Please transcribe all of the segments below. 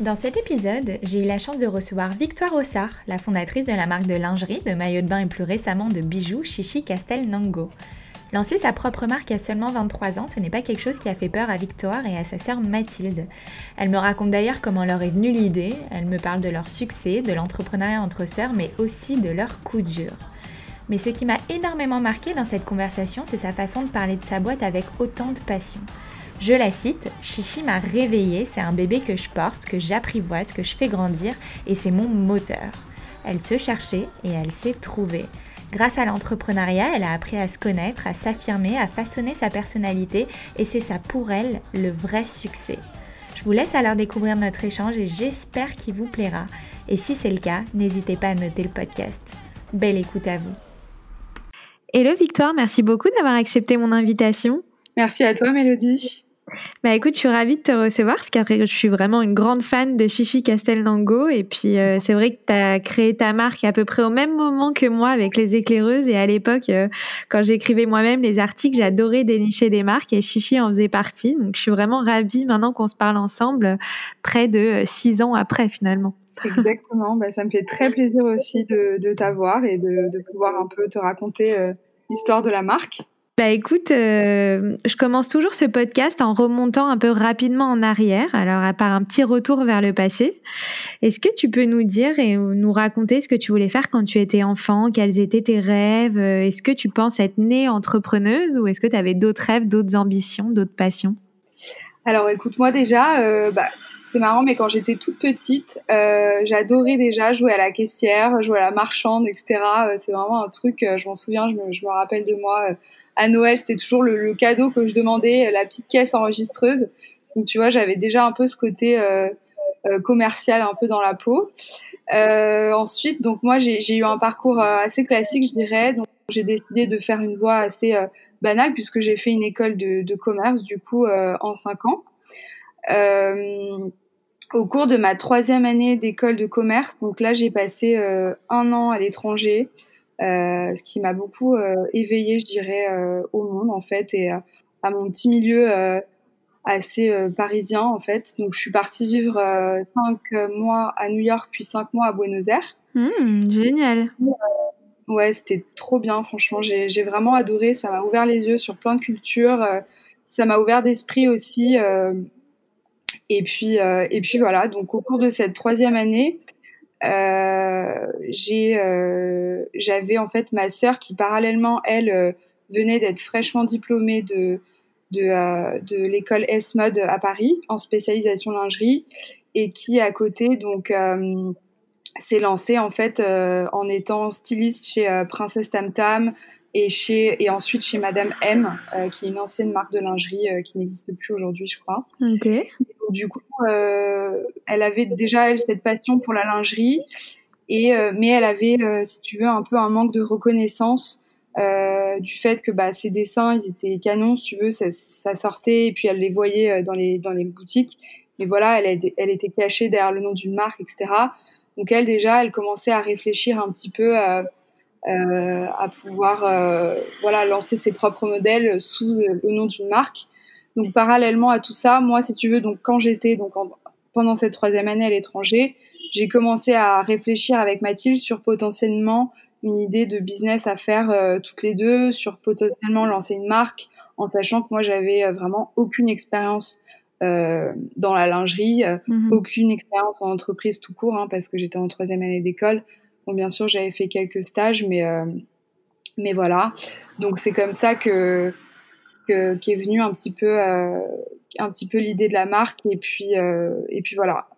Dans cet épisode, j'ai eu la chance de recevoir Victoire Ossard, la fondatrice de la marque de lingerie, de maillots de bain et plus récemment de bijoux Chichi Castel Nango. Lancer sa propre marque à seulement 23 ans, ce n'est pas quelque chose qui a fait peur à Victoire et à sa sœur Mathilde. Elle me raconte d'ailleurs comment leur est venue l'idée, elle me parle de leur succès, de l'entrepreneuriat entre sœurs, mais aussi de leur coup dur. Mais ce qui m'a énormément marqué dans cette conversation, c'est sa façon de parler de sa boîte avec autant de passion. Je la cite, Chichi m'a réveillée, c'est un bébé que je porte, que j'apprivoise, que je fais grandir et c'est mon moteur. Elle se cherchait et elle s'est trouvée. Grâce à l'entrepreneuriat, elle a appris à se connaître, à s'affirmer, à façonner sa personnalité et c'est ça pour elle le vrai succès. Je vous laisse alors découvrir notre échange et j'espère qu'il vous plaira. Et si c'est le cas, n'hésitez pas à noter le podcast. Belle écoute à vous. Hello Victoire, merci beaucoup d'avoir accepté mon invitation. Merci à toi Mélodie. Bah écoute, je suis ravie de te recevoir parce qu'après je suis vraiment une grande fan de Chichi Castelnango et puis euh, c'est vrai que tu as créé ta marque à peu près au même moment que moi avec les éclaireuses et à l'époque euh, quand j'écrivais moi-même les articles, j'adorais dénicher des marques et Chichi en faisait partie. Donc je suis vraiment ravie maintenant qu'on se parle ensemble près de euh, six ans après finalement. Exactement, bah, ça me fait très plaisir aussi de, t'avoir et de, pouvoir un peu te raconter l'histoire de la marque. Bah écoute, euh, je commence toujours ce podcast en remontant un peu rapidement en arrière, alors à part un petit retour vers le passé. Est-ce que tu peux nous dire et nous raconter ce que tu voulais faire quand tu étais enfant, quels étaient tes rêves? Est-ce que tu penses être née entrepreneuse ou est-ce que tu avais d'autres rêves, d'autres ambitions, d'autres passions? Alors écoute, moi déjà, euh, bah, c'est marrant, mais quand j'étais toute petite, euh, j'adorais déjà jouer à la caissière, jouer à la marchande, etc. c'est vraiment un truc, je m'en souviens, je me, je me rappelle de moi à Noël, c'était toujours le, cadeau que je demandais, la petite caisse enregistreuse. Donc tu vois, j'avais déjà un peu ce côté euh, euh, commercial un peu dans la peau. Euh, ensuite, donc moi j'ai eu un parcours assez classique, je dirais. Donc j'ai décidé de faire une voie assez banale puisque j'ai fait une école de, commerce du coup en cinq ans. Au cours de ma troisième année d'école de commerce, donc là j'ai passé un an à l'étranger. Euh, ce qui m'a beaucoup euh, éveillée, je dirais, euh, au monde en fait et à mon petit milieu assez parisien en fait. Donc je suis partie vivre cinq mois à New York puis cinq mois à Buenos Aires. Mmh, génial. Ouais, c'était trop bien, franchement. J'ai vraiment adoré. Ça m'a ouvert les yeux sur plein de cultures. ça m'a ouvert d'esprit aussi. Et puis, et puis voilà. Donc, au cours de cette troisième année, euh, euh, j'avais en fait ma sœur qui parallèlement elle euh, venait d'être fraîchement diplômée de de, de l'école S-Mode à Paris en spécialisation lingerie et qui à côté donc s'est lancée en fait en étant styliste chez Princesse Tam Tam et chez et ensuite chez Madame M qui est une ancienne marque de lingerie qui n'existe plus aujourd'hui je crois. Ok du coup, euh, elle avait déjà elle cette passion pour la lingerie, et euh, mais elle avait, euh, si tu veux, un peu un manque de reconnaissance du fait que bah, ses dessins, ils étaient canons, si tu veux, ça, ça, sortait et puis elle les voyait dans les dans les boutiques. Mais voilà, elle, elle était cachée derrière le nom d'une marque, etc. Donc elle déjà, elle commençait à réfléchir un petit peu à, euh, à pouvoir euh, voilà lancer ses propres modèles sous le nom d'une marque. Donc parallèlement à tout ça, moi, si tu veux, donc quand j'étais donc pendant cette troisième année à l'étranger, j'ai commencé à réfléchir avec Mathilde sur potentiellement une idée de business à faire euh, toutes les deux, sur potentiellement lancer une marque, en sachant que moi j'avais euh, vraiment aucune expérience euh, dans la lingerie, mhm. aucune expérience en entreprise tout court, hein, parce que j'étais en troisième année d'école. Bon, bien sûr, j'avais fait quelques stages, mais mais voilà. Donc c'est comme ça que qui est venu un petit peu, euh, un petit peu l'idée de la marque et puis, euh, et puis voilà.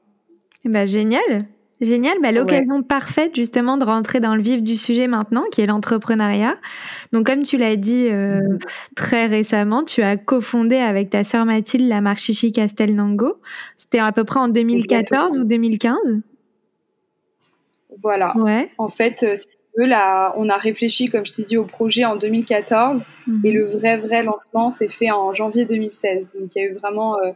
Eh ben, génial, Génial, bah, l'occasion parfaite justement de rentrer dans le vif du sujet maintenant, qui est l'entrepreneuriat. Donc comme tu l'as dit euh, très récemment, tu as cofondé avec ta sœur Mathilde la marque Chichi Castelnango. C'était à peu près en 2014 ou 2015 Voilà. Ouais. En fait, euh, là, on a réfléchi, comme je t'ai dit, au projet en 2014 mm-hmm. et le vrai, vrai lancement s'est fait en janvier 2016. Donc il y a eu vraiment... Euh,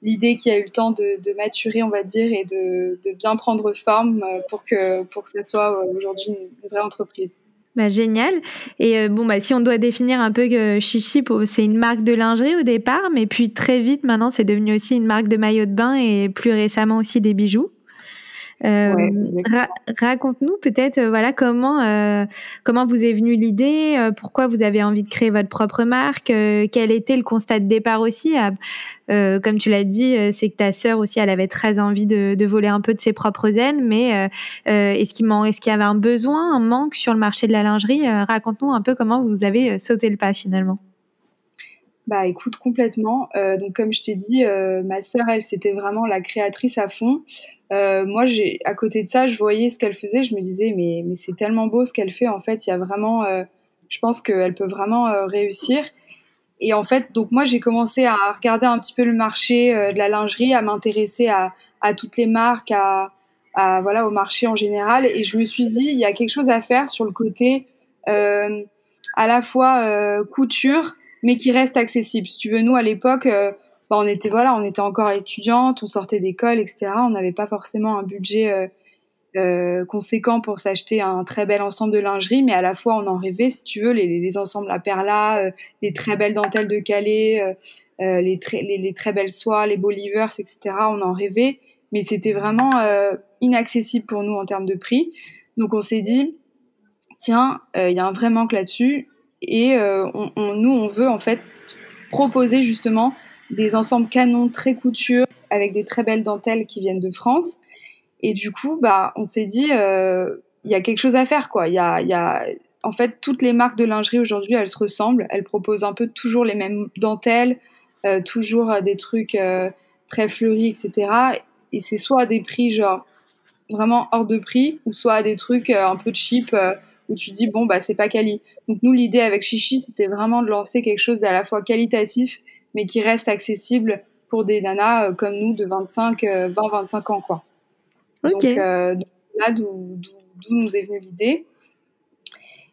l'idée qui a eu le temps de, de, maturer, on va dire, et de, de, bien prendre forme euh, pour que pour que ça soit aujourd'hui une vraie entreprise. Bah, génial. Et euh, bon, bah, si on doit définir un peu que Chichi, c'est une marque de lingerie au départ, mais puis très vite, maintenant, c'est devenu aussi une marque de maillot de bain et plus récemment aussi des bijoux. Euh, raconte-nous peut-être euh, voilà comment euh, comment vous est venue l'idée, pourquoi vous avez envie de créer votre propre marque, quel était le constat de départ aussi. comme tu l'as dit, c'est que ta sœur aussi, elle avait très envie de, de, voler un peu de ses propres ailes, mais est-ce qu'il est-ce qu'il y avait un besoin, un manque sur le marché de la lingerie Raconte-nous un peu comment vous avez sauté le pas finalement. Bah écoute complètement. donc comme je t'ai dit, ma sœur elle c'était vraiment la créatrice à fond. Euh, moi, j'ai à côté de ça, je voyais ce qu'elle faisait, je me disais mais mais c'est tellement beau ce qu'elle fait. En fait, il y a vraiment, euh, je pense qu'elle peut vraiment euh, réussir. Et en fait, donc moi, j'ai commencé à regarder un petit peu le marché euh, de la lingerie, à m'intéresser à, à toutes les marques, à, à, voilà au marché en général. Et je me suis dit il y a quelque chose à faire sur le côté à la fois couture, mais qui reste accessible. Si tu veux, nous à l'époque bah, on était voilà, on était encore étudiante, on sortait d'école, etc. On n'avait pas forcément un budget euh, euh, conséquent pour s'acheter un très bel ensemble de lingerie, mais à la fois on en rêvait, si tu veux, les, les ensembles à perla, euh, les très belles dentelles de Calais, euh, euh les, les, les, très belles soies, les bolivers, etc. On en rêvait, mais c'était vraiment inaccessible pour nous en termes de prix. Donc on s'est dit, tiens, il y a un vrai manque là-dessus, et on, nous on veut en fait proposer justement des ensembles canons très couture avec des très belles dentelles qui viennent de France. Et du coup, bah, on s'est dit, euh, il y a quelque chose à faire, quoi. Il y a, en fait, toutes les marques de lingerie aujourd'hui, elles se ressemblent. Elles proposent un peu toujours les mêmes dentelles, euh, toujours des trucs euh, très fleuris, etc. Et c'est soit à des prix genre vraiment hors de prix, ou soit à des trucs un peu cheap où tu dis bon bah c'est pas quali. Donc nous l'idée avec Chichi c'était vraiment de lancer quelque chose d'à la fois qualitatif mais qui reste accessible pour des nanas euh, comme nous de 25, 20, 25 ans, quoi. Donc, euh, là d'où nous est venue l'idée.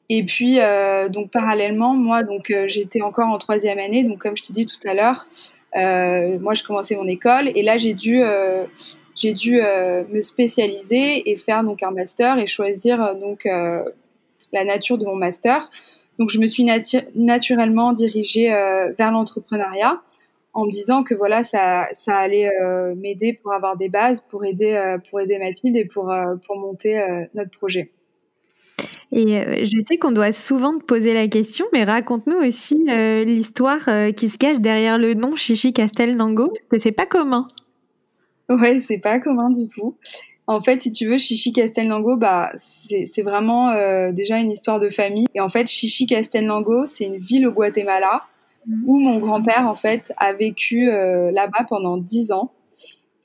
Et puis, euh, donc parallèlement, moi, donc j'étais encore en troisième année, donc comme je t'ai dit tout à l'heure, moi je commençais mon école et là j'ai dû j'ai dû me spécialiser et faire donc un master et choisir donc la nature de mon master. Donc je me suis naturellement dirigée euh, vers l'entrepreneuriat en me disant que voilà ça ça allait euh, m'aider pour avoir des bases pour aider euh, pour aider Mathilde et pour pour monter notre projet. Et je sais qu'on doit souvent te poser la question, mais raconte-nous aussi l'histoire qui se cache derrière le nom Chichi Castelnango, parce que c'est pas commun. Ouais, c'est pas commun du tout. En fait, si tu veux, Chichi Castelnango, bah, c'est vraiment euh, déjà une histoire de famille. Et en fait, Chichi Castelnango, c'est une ville au Guatemala mhm. où mon grand-père, en fait, a vécu euh, là-bas pendant dix ans.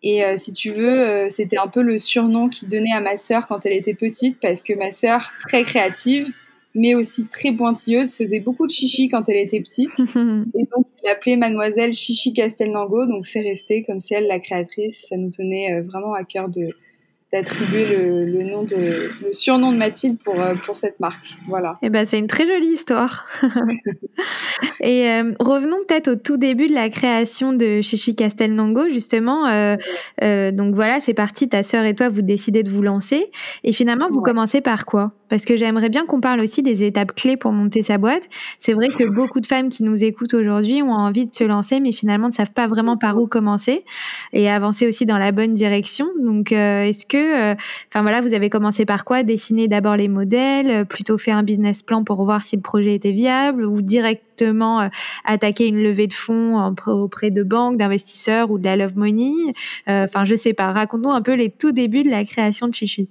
Et euh, si tu veux, c'était un peu le surnom qu'il donnait à ma sœur quand elle était petite, parce que ma sœur, très créative, mais aussi très pointilleuse, faisait beaucoup de chichi quand elle était petite. et donc, il l'appelait mademoiselle Chichi Castelnango. Donc, c'est resté comme si elle, la créatrice, ça nous tenait vraiment à cœur de, d'attribuer le, le, nom de le surnom de Mathilde pour euh, pour cette marque. Voilà. Et eh ben c'est une très jolie histoire. et euh, revenons peut-être au tout début de la création de Chichi Castelnango justement. Euh, euh, donc voilà, c'est parti. Ta sœur et toi, vous décidez de vous lancer. Et finalement, vous commencez par quoi? Parce que j'aimerais bien qu'on parle aussi des étapes clés pour monter sa boîte. C'est vrai que beaucoup de femmes qui nous écoutent aujourd'hui ont envie de se lancer, mais finalement ne savent pas vraiment par où commencer et avancer aussi dans la bonne direction. Donc est-ce que euh, enfin voilà, vous avez commencé par quoi? Dessiner d'abord les modèles, euh, plutôt faire un business plan pour voir si le projet était viable, ou directement euh, attaquer une levée de fonds auprès de banques, d'investisseurs ou de la love money? Enfin, je sais pas. Raconte-nous un peu les tout débuts de la création de Chichi.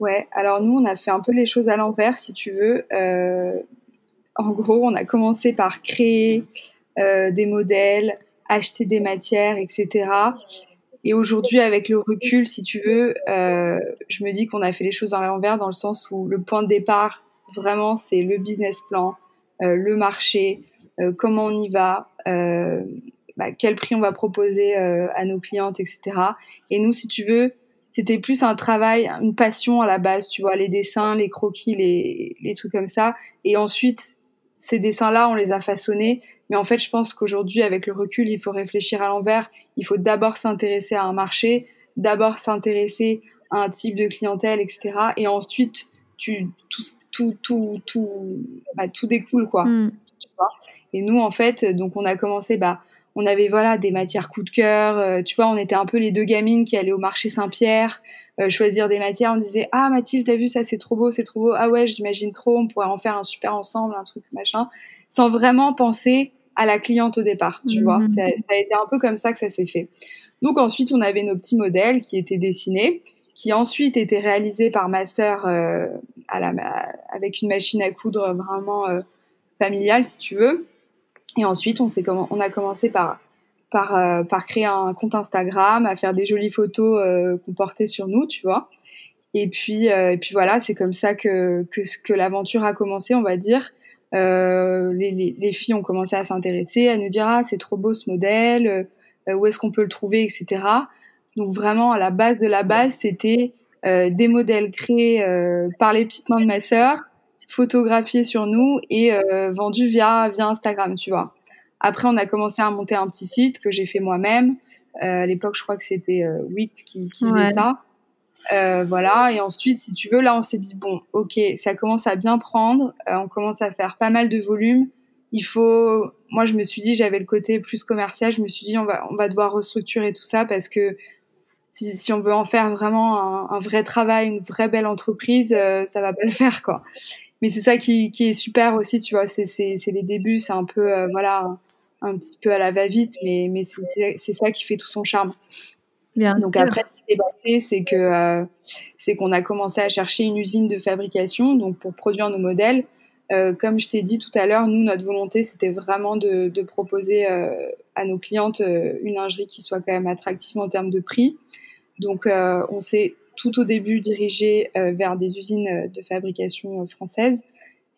Ouais, alors nous, on a fait un peu les choses à l'envers, si tu veux. en gros, on a commencé par créer des modèles, acheter des matières, etc. Et aujourd'hui, avec le recul, si tu veux, euh, je me dis qu'on a fait les choses à l'envers dans le sens où le point de départ, vraiment, c'est le business plan, euh, le marché, euh, comment on y va, euh, bah, quel prix on va proposer euh, à nos clientes, etc. Et nous, si tu veux, c'était plus un travail, une passion à la base, tu vois, les dessins, les croquis, les, les trucs comme ça. Et ensuite, ces dessins-là, on les a façonnés. Mais en fait, je pense qu'aujourd'hui, avec le recul, il faut réfléchir à l'envers. Il faut d'abord s'intéresser à un marché, d'abord s'intéresser à un type de clientèle, etc. Et ensuite, tu, tout, tout, tout, tout, bah, tout découle, quoi. Mm. Et nous, en fait, donc on a commencé, bah, on avait voilà des matières coup de cœur. Euh, tu vois, on était un peu les deux gamines qui allaient au marché Saint-Pierre euh, choisir des matières. On disait ah Mathilde, t'as vu ça, c'est trop beau, c'est trop beau. Ah ouais, j'imagine trop. On pourrait en faire un super ensemble, un truc machin, sans vraiment penser à la cliente au départ. Tu vois, mhm. ça, ça, a été un peu comme ça que ça s'est fait. Donc ensuite, on avait nos petits modèles qui étaient dessinés, qui ensuite étaient réalisés par ma sœur euh, à la, avec une machine à coudre vraiment euh, familiale, si tu veux. Et ensuite, on, on a commencé par, par, euh, par créer un compte Instagram, à faire des jolies photos euh, qu'on portait sur nous, tu vois. Et puis, euh, et puis voilà, c'est comme ça que, que, que l'aventure a commencé, on va dire. Euh, les, les, les, filles ont commencé à s'intéresser, à nous dire ah c'est trop beau ce modèle, euh, où est-ce qu'on peut le trouver, etc. Donc vraiment à la base de la base, c'était euh, des modèles créés par les petites mains de ma sœur, photographiés sur nous et euh, vendus via via Instagram, tu vois. Après, on a commencé à monter un petit site que j'ai fait moi-même. Euh, à l'époque, je crois que c'était euh, Wix qui, qui faisait ça. Euh, voilà. Et ensuite, si tu veux, là, on s'est dit bon, ok, ça commence à bien prendre. Euh, on commence à faire pas mal de volume. Il faut. Moi, je me suis dit, j'avais le côté plus commercial. Je me suis dit, on va, on va devoir restructurer tout ça parce que si, si on veut en faire vraiment un, un, vrai travail, une vraie belle entreprise, euh, ça va pas le faire, quoi mais c'est ça qui, qui, est super aussi, tu vois. C'est, c'est, c'est les débuts, c'est un peu, euh, voilà, un, petit peu à la va-vite, mais, mais c'est, c'est ça qui fait tout son charme. Bien Donc sûr. après, ce qui s'est passé, c'est que euh, c'est qu'on a commencé à chercher une usine de fabrication, donc pour produire nos modèles. Euh, comme je t'ai dit tout à l'heure, nous, notre volonté, c'était vraiment de, de proposer euh, à nos clientes une lingerie qui soit quand même attractive en termes de prix. Donc, on s'est tout au début dirigé euh, vers des usines euh, de fabrication euh, françaises,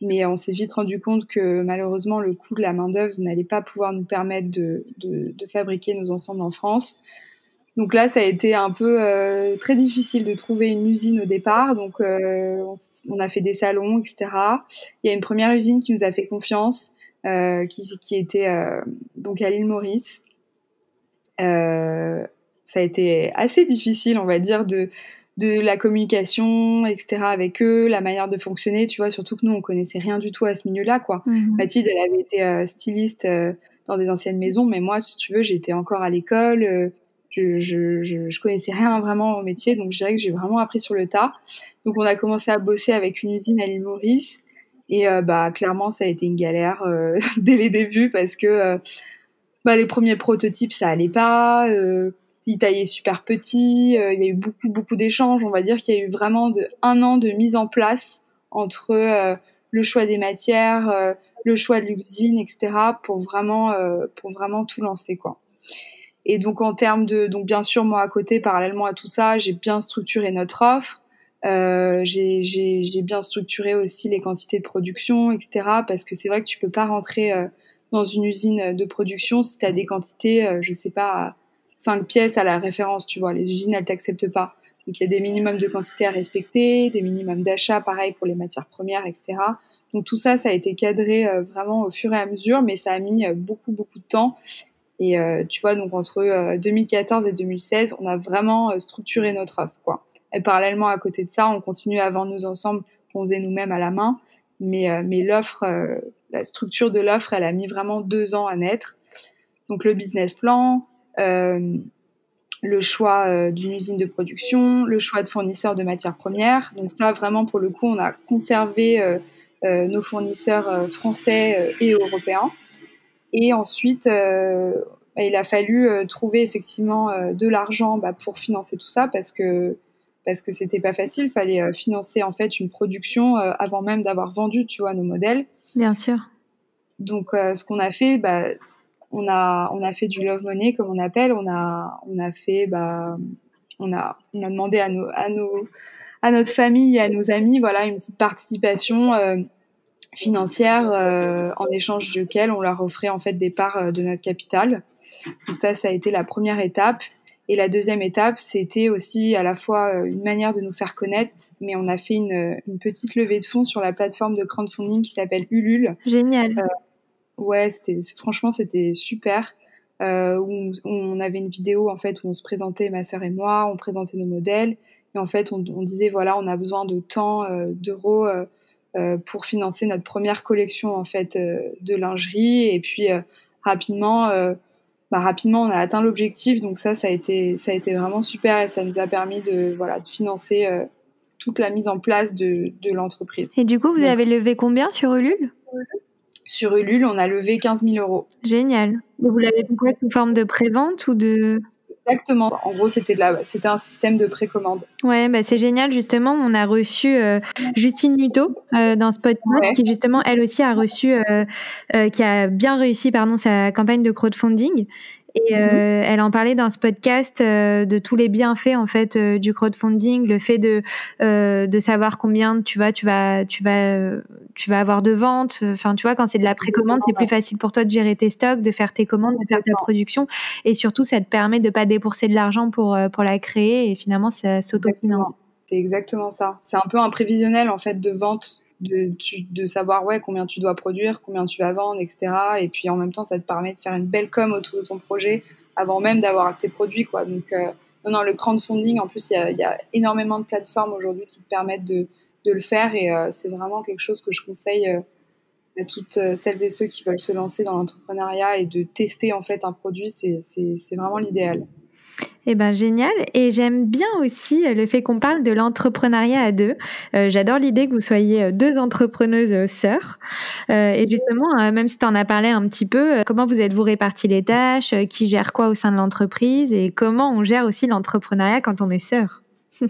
mais on s'est vite rendu compte que malheureusement le coût de la main d'œuvre n'allait pas pouvoir nous permettre de, fabriquer nos ensembles en France. Donc là, ça a été un peu très difficile de trouver une usine au départ. Donc on a fait des salons, etc. Il y a une première usine qui nous a fait confiance, qui, qui était donc à l'île Maurice. ça a été assez difficile, on va dire, de de la communication, etc. avec eux, la manière de fonctionner, tu vois, surtout que nous, on connaissait rien du tout à ce milieu-là, quoi. Mmh. Mathilde, elle avait été euh, styliste euh, dans des anciennes maisons, mais moi, si tu veux, j'étais encore à l'école, euh, je, je, je, je, connaissais rien vraiment au métier, donc je dirais que j'ai vraiment appris sur le tas. Donc on a commencé à bosser avec une usine à l'île Maurice, et bah clairement, ça a été une galère dès les débuts, parce que bah, les premiers prototypes, ça allait pas il taillait super petit, euh, il y a eu beaucoup beaucoup d'échanges. On va dire qu'il y a eu vraiment de, un an de mise en place entre euh, le choix des matières, euh, le choix de l'usine, etc. pour vraiment euh, pour vraiment tout lancer quoi. Et donc en termes de donc bien sûr moi à côté parallèlement à tout ça j'ai bien structuré notre offre. Euh, j'ai bien structuré aussi les quantités de production, etc. Parce que c'est vrai que tu peux pas rentrer dans une usine de production si tu as des quantités, je sais pas, 5 pièces à la référence, tu vois. Les usines, elles t'acceptent pas. Donc il y a des minimums de quantité à respecter, des minimums d'achat, pareil pour les matières premières, etc. Donc tout ça, ça a été cadré euh, vraiment au fur et à mesure, mais ça a mis euh, beaucoup, beaucoup de temps. Et euh, tu vois, donc entre 2014 et 2016, on a vraiment structuré notre offre, quoi. Et parallèlement à côté de ça, on continue à vendre nos ensembles qu'on faisait nous-mêmes à la main. Mais, mais l'offre, la structure de l'offre, elle a mis vraiment deux ans à naître. Donc le business plan, le choix euh, d'une usine de production, le choix de fournisseurs de matières premières. Donc ça, vraiment, pour le coup, on a conservé euh, euh, nos fournisseurs français et européens. Et ensuite, il a fallu trouver effectivement de l'argent bah, pour financer tout ça parce que parce que c'était pas facile. Il fallait financer en fait une production avant même d'avoir vendu, tu vois, nos modèles. Bien sûr. Donc, ce qu'on a fait, bah, on a on a fait du love money comme on appelle. On a on a fait bah on a on a demandé à nos à nos à notre famille et à nos amis voilà une petite participation euh, financière euh, en échange duquel on leur offrait en fait des parts euh, de notre capital. Donc ça ça a été la première étape. Et la deuxième étape, c'était aussi à la fois une manière de nous faire connaître, mais on a fait une, une petite levée de fonds sur la plateforme de crowdfunding qui s'appelle Ulule. Génial. Euh, ouais, c'était franchement c'était super. Euh, où, on avait une vidéo en fait où on se présentait ma sœur et moi, on présentait nos modèles. Et en fait on, on disait voilà on a besoin de tant euh, d'euros euh, euh pour financer notre première collection en fait euh, de lingerie. Et puis euh, rapidement bah, rapidement on a atteint l'objectif. Donc ça ça a été ça a été vraiment super et ça nous a permis de voilà de financer toute la mise en place de, de l'entreprise. Et du coup vous donc, avez levé combien sur Ulule? Sur Ulule, on a levé 15 000 euros. Génial. Et vous l'avez fait quoi sous forme de prévente ou de Exactement. En gros, c'était c'était un système de précommande. Ouais, bah c'est génial justement. On a reçu euh, Justine Nuto euh, dans ce podcast ouais. qui justement elle aussi a reçu, euh, qui a bien réussi pardon sa campagne de crowdfunding. Et euh, mmh. elle en parlait dans ce podcast euh, de tous les bienfaits en fait euh, du crowdfunding, le fait de euh, de savoir combien tu vas tu vas tu vas tu vas avoir de ventes. Enfin tu vois quand c'est de la précommande, c'est plus facile pour toi de gérer tes stocks, de faire tes commandes, de faire ta production, et surtout ça te permet de pas débourser de l'argent pour pour la créer et finalement ça s'autofinance. C'est exactement ça. C'est un peu un prévisionnel en fait de vente de, de savoir ouais combien tu dois produire, combien tu vas vendre, etc. Et puis en même temps, ça te permet de faire une belle com autour de ton projet avant même d'avoir tes produits, quoi. Donc euh, non, non, le crowdfunding, en plus, il y a, énormément de plateformes aujourd'hui qui te permettent de, de le faire et euh, c'est vraiment quelque chose que je conseille euh, à toutes euh, celles et ceux qui veulent se lancer dans l'entrepreneuriat et de tester en fait un produit, c'est vraiment l'idéal. Eh ben génial et j'aime bien aussi euh, le fait qu'on parle de l'entrepreneuriat à deux. Euh, J'adore l'idée que vous soyez euh, deux entrepreneuses sœurs euh, et justement euh, même si tu en as parlé un petit peu, comment vous êtes-vous réparti les tâches, qui gère quoi au sein de l'entreprise et comment on gère aussi l'entrepreneuriat quand on est sœurs.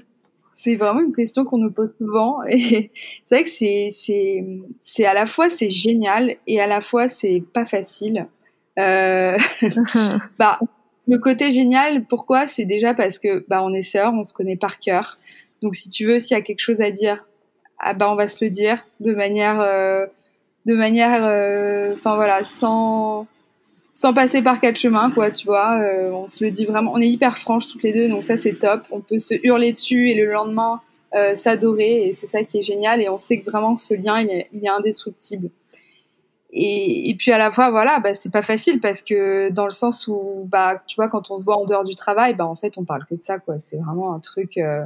c'est vraiment une question qu'on nous pose souvent et c'est vrai que c'est c'est c'est à la fois c'est génial et à la fois c'est pas facile. Euh, bah le côté génial, pourquoi? C'est déjà parce que bah on est sœurs, on se connaît par cœur. Donc si tu veux, s'il y a quelque chose à dire, ah bah on va se le dire de manière, euh, de manière, enfin euh, voilà, sans sans passer par quatre chemins, quoi, tu vois. Euh, on se le dit vraiment, on est hyper franches toutes les deux, donc ça c'est top. On peut se hurler dessus et le lendemain euh, s'adorer et c'est ça qui est génial. Et on sait que vraiment ce lien il est, il est indestructible. Et, et, puis à la fois voilà bah c'est pas facile parce que dans le sens où bah tu vois quand on se voit en dehors du travail bah en fait on parle que de ça quoi. C'est vraiment un truc euh,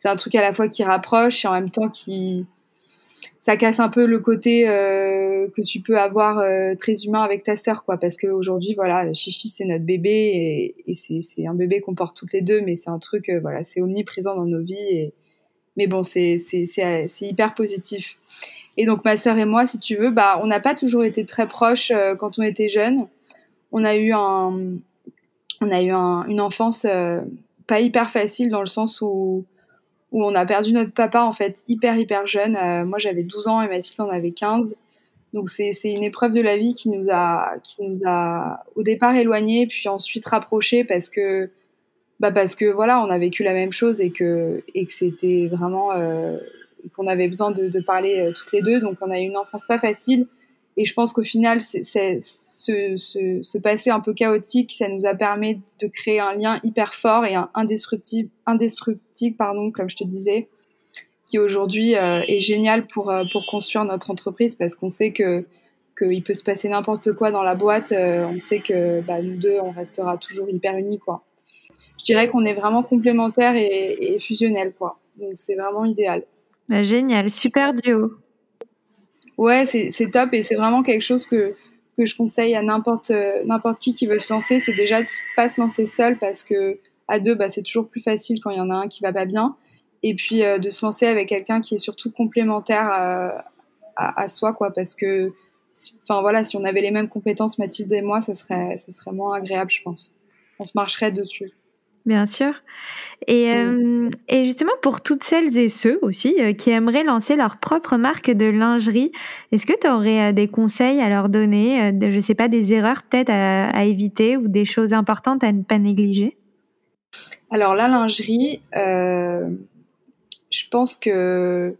c'est un truc à la fois qui rapproche et en même temps qui ça casse un peu le côté euh, que tu peux avoir euh, très humain avec ta sœur quoi. Parce qu'aujourd'hui voilà Chichi c'est notre bébé et, et c'est un bébé qu'on porte toutes les deux mais c'est un truc euh, voilà c'est omniprésent dans nos vies et mais bon c'est hyper positif et donc ma sœur et moi, si tu veux, bah on n'a pas toujours été très proches euh, quand on était jeunes. On a eu un, on a eu un, une enfance euh, pas hyper facile dans le sens où où on a perdu notre papa en fait hyper hyper jeune. Euh, moi j'avais 12 ans et Mathilde en avait 15. Donc c'est c'est une épreuve de la vie qui nous a qui nous a au départ éloignés puis ensuite rapprochés parce que bah parce que voilà on a vécu la même chose et que et que c'était vraiment qu'on avait besoin de, parler euh, toutes les deux. Donc on a eu une enfance pas facile. Et je pense qu'au final, ce, passé un peu chaotique, ça nous a permis de créer un lien hyper fort et indestructible, comme je te disais, qui aujourd'hui euh, est génial pour, euh, pour construire notre entreprise parce qu'on sait que qu'il peut se passer n'importe quoi dans la boîte. On sait que bah, nous deux, on restera toujours hyper unis. Quoi. Je dirais qu'on est vraiment complémentaires et, et fusionnels. Quoi. Donc c'est vraiment idéal. Bah, génial, super duo. Ouais, c'est top et c'est vraiment quelque chose que je conseille à n'importe n'importe qui qui veut se lancer, c'est déjà de pas se lancer seul parce que à deux, bah, c'est toujours plus facile quand il y en a un qui va pas bien, et puis euh, de se lancer avec quelqu'un qui est surtout complémentaire à, à, à, soi, quoi, parce que, enfin voilà, si on avait les mêmes compétences, Mathilde et moi, ça serait ça serait moins agréable, je pense. On se marcherait dessus. Bien sûr. Et, euh, et, justement, pour toutes celles et ceux aussi euh, qui aimeraient lancer leur propre marque de lingerie, est-ce que tu aurais euh, des conseils à leur donner, de, je sais pas, des erreurs peut-être à, à, éviter ou des choses importantes à ne pas négliger? Alors la lingerie, je pense que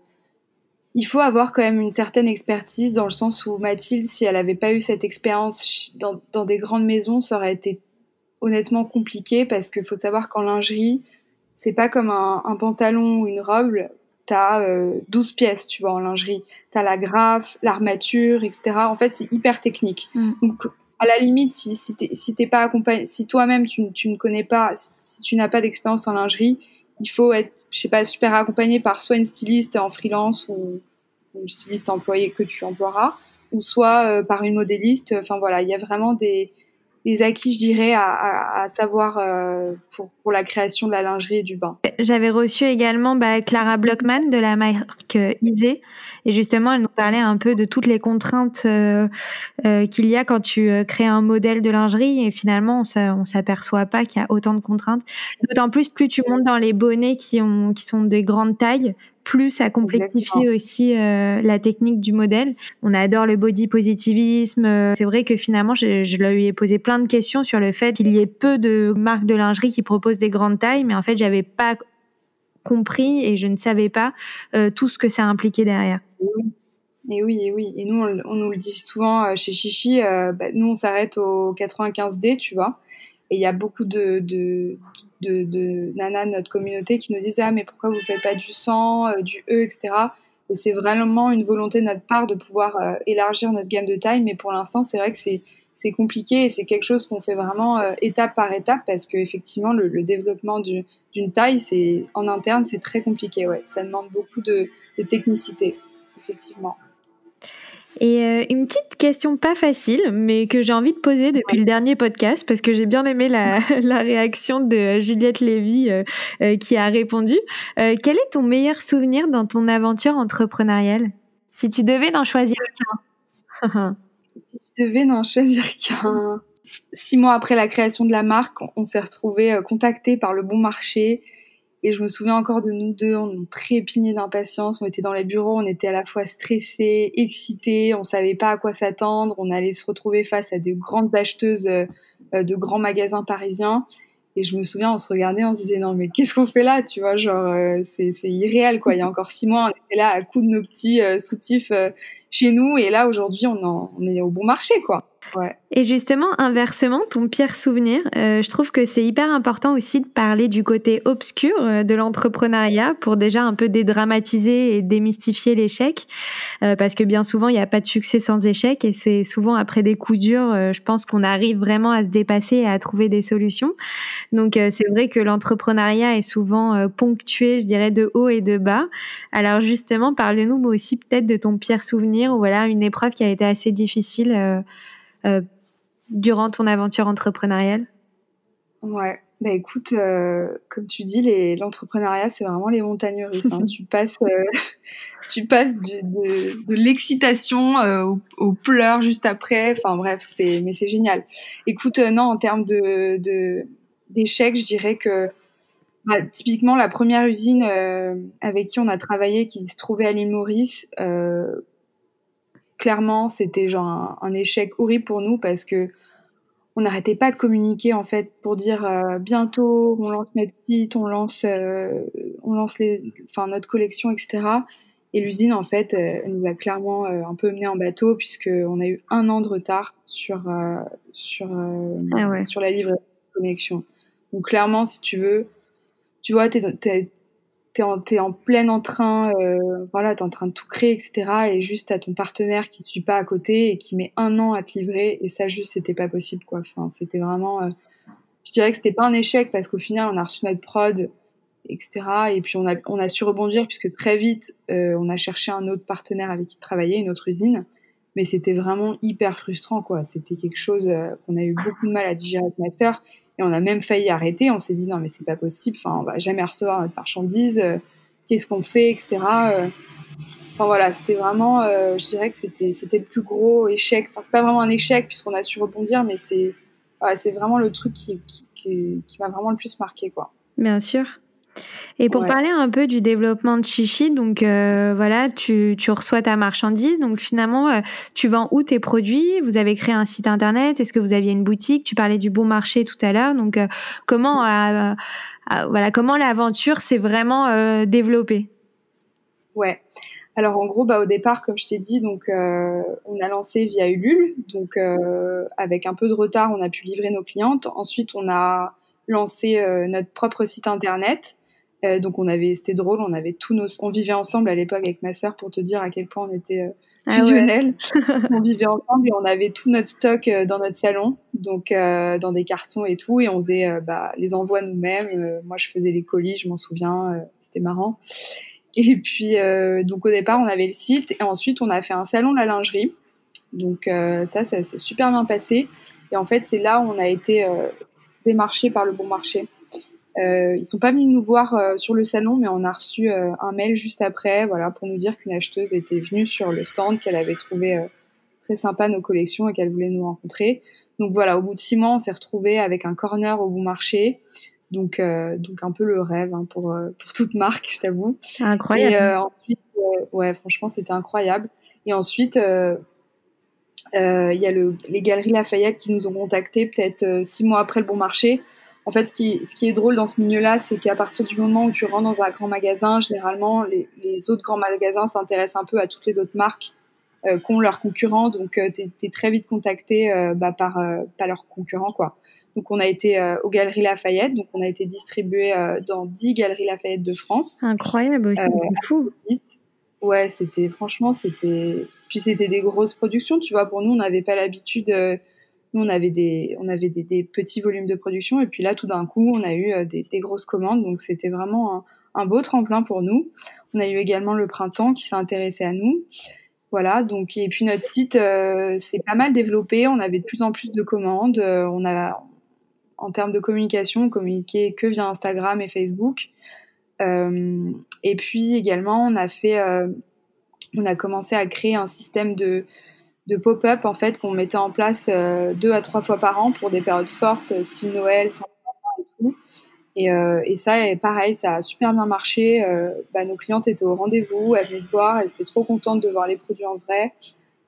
il faut avoir quand même une certaine expertise dans le sens où Mathilde, si elle n'avait pas eu cette expérience dans, dans, des grandes maisons, ça aurait été honnêtement compliqué parce qu'il faut savoir qu'en lingerie, c'est pas comme un, un, pantalon ou une robe. T'as euh, 12 pièces, tu vois, en lingerie. T'as la graffe, l'armature, etc. En fait, c'est hyper technique. Mm. Donc, à la limite, si, si t'es si pas accompagné, si toi-même tu, tu, ne connais pas, si tu n'as pas d'expérience en lingerie, il faut être, je sais pas, super accompagné par soit une styliste en freelance ou une styliste employée que tu emploieras, ou soit euh, par une modéliste. Enfin voilà, il y a vraiment des, des acquis, je dirais, à, à, à savoir euh, pour, pour la création de la lingerie et du bain. J'avais reçu également bah, Clara Blockman de la marque Isée et justement elle nous parlait un peu de toutes les contraintes euh, euh, qu'il y a quand tu euh, crées un modèle de lingerie et finalement on s'aperçoit pas qu'il y a autant de contraintes. D'autant plus plus tu montes dans les bonnets qui ont qui sont des grandes tailles, plus ça complexifie aussi euh, la technique du modèle. On adore le body positivisme. C'est vrai que finalement, je, je lui ai posé plein de questions sur le fait qu'il y ait peu de marques de lingerie qui proposent des grandes tailles, mais en fait, j'avais pas compris et je ne savais pas euh, tout ce que ça impliquait derrière. Oui. Et oui, et oui. Et nous, on, on nous le dit souvent euh, chez Chichi, euh, bah, nous, on s'arrête au 95D, tu vois. Et il y a beaucoup de, de, de, de nanas de notre communauté qui nous disent ah mais pourquoi vous faites pas du sang, euh, du E, etc. Et c'est vraiment une volonté de notre part de pouvoir euh, élargir notre gamme de taille, mais pour l'instant c'est vrai que c'est c'est compliqué et c'est quelque chose qu'on fait vraiment euh, étape par étape parce que effectivement le, le développement d'une taille c'est en interne c'est très compliqué ouais ça demande beaucoup de, de technicité effectivement. Et euh, une petite question pas facile, mais que j'ai envie de poser depuis le dernier podcast, parce que j'ai bien aimé la, la, réaction de Juliette Lévy euh, euh, qui a répondu. Euh, quel est ton meilleur souvenir dans ton aventure entrepreneuriale? Si tu devais n'en choisir qu'un. si tu devais n'en choisir qu'un. Six mois après la création de la marque, on, s'est retrouvés contactés par le bon marché et je me souviens encore de nous deux, on trépignait d'impatience, on était dans les bureaux, on était à la fois stressés, excités, on savait pas à quoi s'attendre, on allait se retrouver face à des grandes acheteuses euh, de grands magasins parisiens. Et je me souviens, on se regardait, on se disait non mais qu'est-ce qu'on fait là, tu vois, genre euh, c'est irréel quoi. Il y a encore six mois, on était là à coup de nos petits euh, soutifs euh, chez nous, et là aujourd'hui, on, on est au bon marché quoi. Ouais. Et justement, inversement, ton pire souvenir, euh, je trouve que c'est hyper important aussi de parler du côté obscur euh, de l'entrepreneuriat pour déjà un peu dédramatiser et démystifier l'échec, euh, parce que bien souvent, il n'y a pas de succès sans échec et c'est souvent après des coups durs, euh, je pense qu'on arrive vraiment à se dépasser et à trouver des solutions. Donc euh, c'est vrai que l'entrepreneuriat est souvent ponctué, je dirais, de haut et de bas. Alors justement, parle-nous aussi peut-être de ton pire souvenir ou voilà une épreuve qui a été assez difficile euh, durant ton aventure entrepreneuriale? Ouais, bah écoute, euh, comme tu dis, l'entrepreneuriat c'est vraiment les montagnes russes. Hein. tu passes, euh, tu passes du, de, de l'excitation euh, aux, aux, pleurs juste après. Enfin bref, c'est mais c'est génial. Écoute, non, en termes de d'échecs, je dirais que bah, typiquement la première usine avec qui on a travaillé, qui se trouvait à l'île Maurice, clairement, c'était genre un, un, échec horrible pour nous parce que on n'arrêtait pas de communiquer en fait pour dire euh, bientôt on lance notre site, on lance, euh, on lance les, enfin notre collection, etc. Et l'usine en fait euh, nous a clairement un peu mené en bateau puisque on a eu un an de retard sur sur ah ouais. sur la livraison de connexion. Donc clairement, si tu veux, tu vois, t'es, t'es, t'es en, en plein en train, euh, voilà, t'es en train de tout créer, etc. Et juste t'as ton partenaire qui suit pas à côté et qui met un an à te livrer. Et ça, juste, c'était pas possible, quoi. Enfin, c'était vraiment, euh, je dirais que c'était pas un échec parce qu'au final, on a reçu notre prod, etc. Et puis on a, on a su rebondir puisque très vite, euh, on a cherché un autre partenaire avec qui travailler, une autre usine. Mais c'était vraiment hyper frustrant, quoi. C'était quelque chose euh, qu'on a eu beaucoup de mal à digérer avec ma sœur et on a même failli arrêter. On s'est dit non mais c'est pas possible. Enfin, on va jamais recevoir notre marchandise. Euh, Qu'est-ce qu'on fait, etc. Euh, enfin voilà, c'était vraiment, euh, je dirais que c'était c'était le plus gros échec. Enfin c'est pas vraiment un échec puisqu'on a su rebondir, mais c'est c'est vraiment le truc qui, qui, qui, qui m'a vraiment le plus marqué, quoi. Bien sûr. Et pour parler un peu du développement de Chichi, donc euh, voilà, tu, tu, reçois ta marchandise, donc finalement, euh, tu vends où tes produits? Vous avez créé un site internet? Est-ce que vous aviez une boutique? Tu parlais du bon marché tout à l'heure, donc euh, comment voilà comment l'aventure s'est vraiment développée? Ouais. Alors en gros, bah, au départ, comme je t'ai dit, donc on a lancé via Ulule, donc avec un peu de retard, on a pu livrer nos clientes. Ensuite, on a lancé notre propre site internet euh, donc on avait, c'était drôle, on avait tous nos, on vivait ensemble à l'époque avec ma sœur pour te dire à quel point on était euh, ah fusionnels. on vivait ensemble et on avait tout notre stock euh, dans notre salon, donc dans des cartons et tout, et on faisait bah, les envois nous-mêmes. moi je faisais les colis, je m'en souviens, c'était marrant. Et puis donc au départ on avait le site et ensuite on a fait un salon de la lingerie. Donc ça, ça s'est super bien passé. Et en fait c'est là où on a été démarché par le bon marché. Euh, ils sont pas venus nous voir euh, sur le salon, mais on a reçu euh, un mail juste après, voilà, pour nous dire qu'une acheteuse était venue sur le stand, qu'elle avait trouvé euh, très sympa nos collections et qu'elle voulait nous rencontrer. Donc voilà, au bout de six mois, on s'est retrouvé avec un corner au bon marché. Donc, donc un peu le rêve hein, pour, pour toute marque, je t'avoue. Incroyable. Et ensuite, ouais, franchement, c'était incroyable. Et ensuite, il y a le, les Galeries Lafayette qui nous ont contactés peut-être six mois après le bon marché en fait, ce qui, ce qui est drôle dans ce milieu-là, c'est qu'à partir du moment où tu rentres dans un grand magasin, généralement, les, les autres grands magasins s'intéressent un peu à toutes les autres marques euh, qu'ont leurs concurrents. Donc, euh, tu es, très vite contacté euh, bah, par, euh, par leurs concurrents. quoi. Donc, on a été euh, aux Galeries Lafayette. Donc, on a été distribué dans 10 Galeries Lafayette de France. Incroyable, c'est fou. Ouais, c'était franchement, c'était. Puis c'était des grosses productions, tu vois. Pour nous, on n'avait pas l'habitude nous, on avait des, petits volumes de production, et puis là, tout d'un coup, on a eu euh, des, grosses commandes, donc c'était vraiment un, beau tremplin pour nous. On a eu également le printemps qui s'est intéressé à nous. Voilà, donc et puis notre site euh, s'est pas mal développé. On avait de plus en plus de commandes. Euh, on a, en termes de communication, on communiquait que via Instagram et Facebook. Et puis également, on a fait, on a commencé à créer un système de de pop-up en fait qu'on mettait en place euh, deux à trois fois par an pour des périodes fortes, euh, style Noël, Saint-Valentin et tout. Et, euh, et ça, et pareil, ça a super bien marché. Euh, bah, nos clientes étaient au rendez-vous, elles venaient te voir, elles étaient trop contentes de voir les produits en vrai,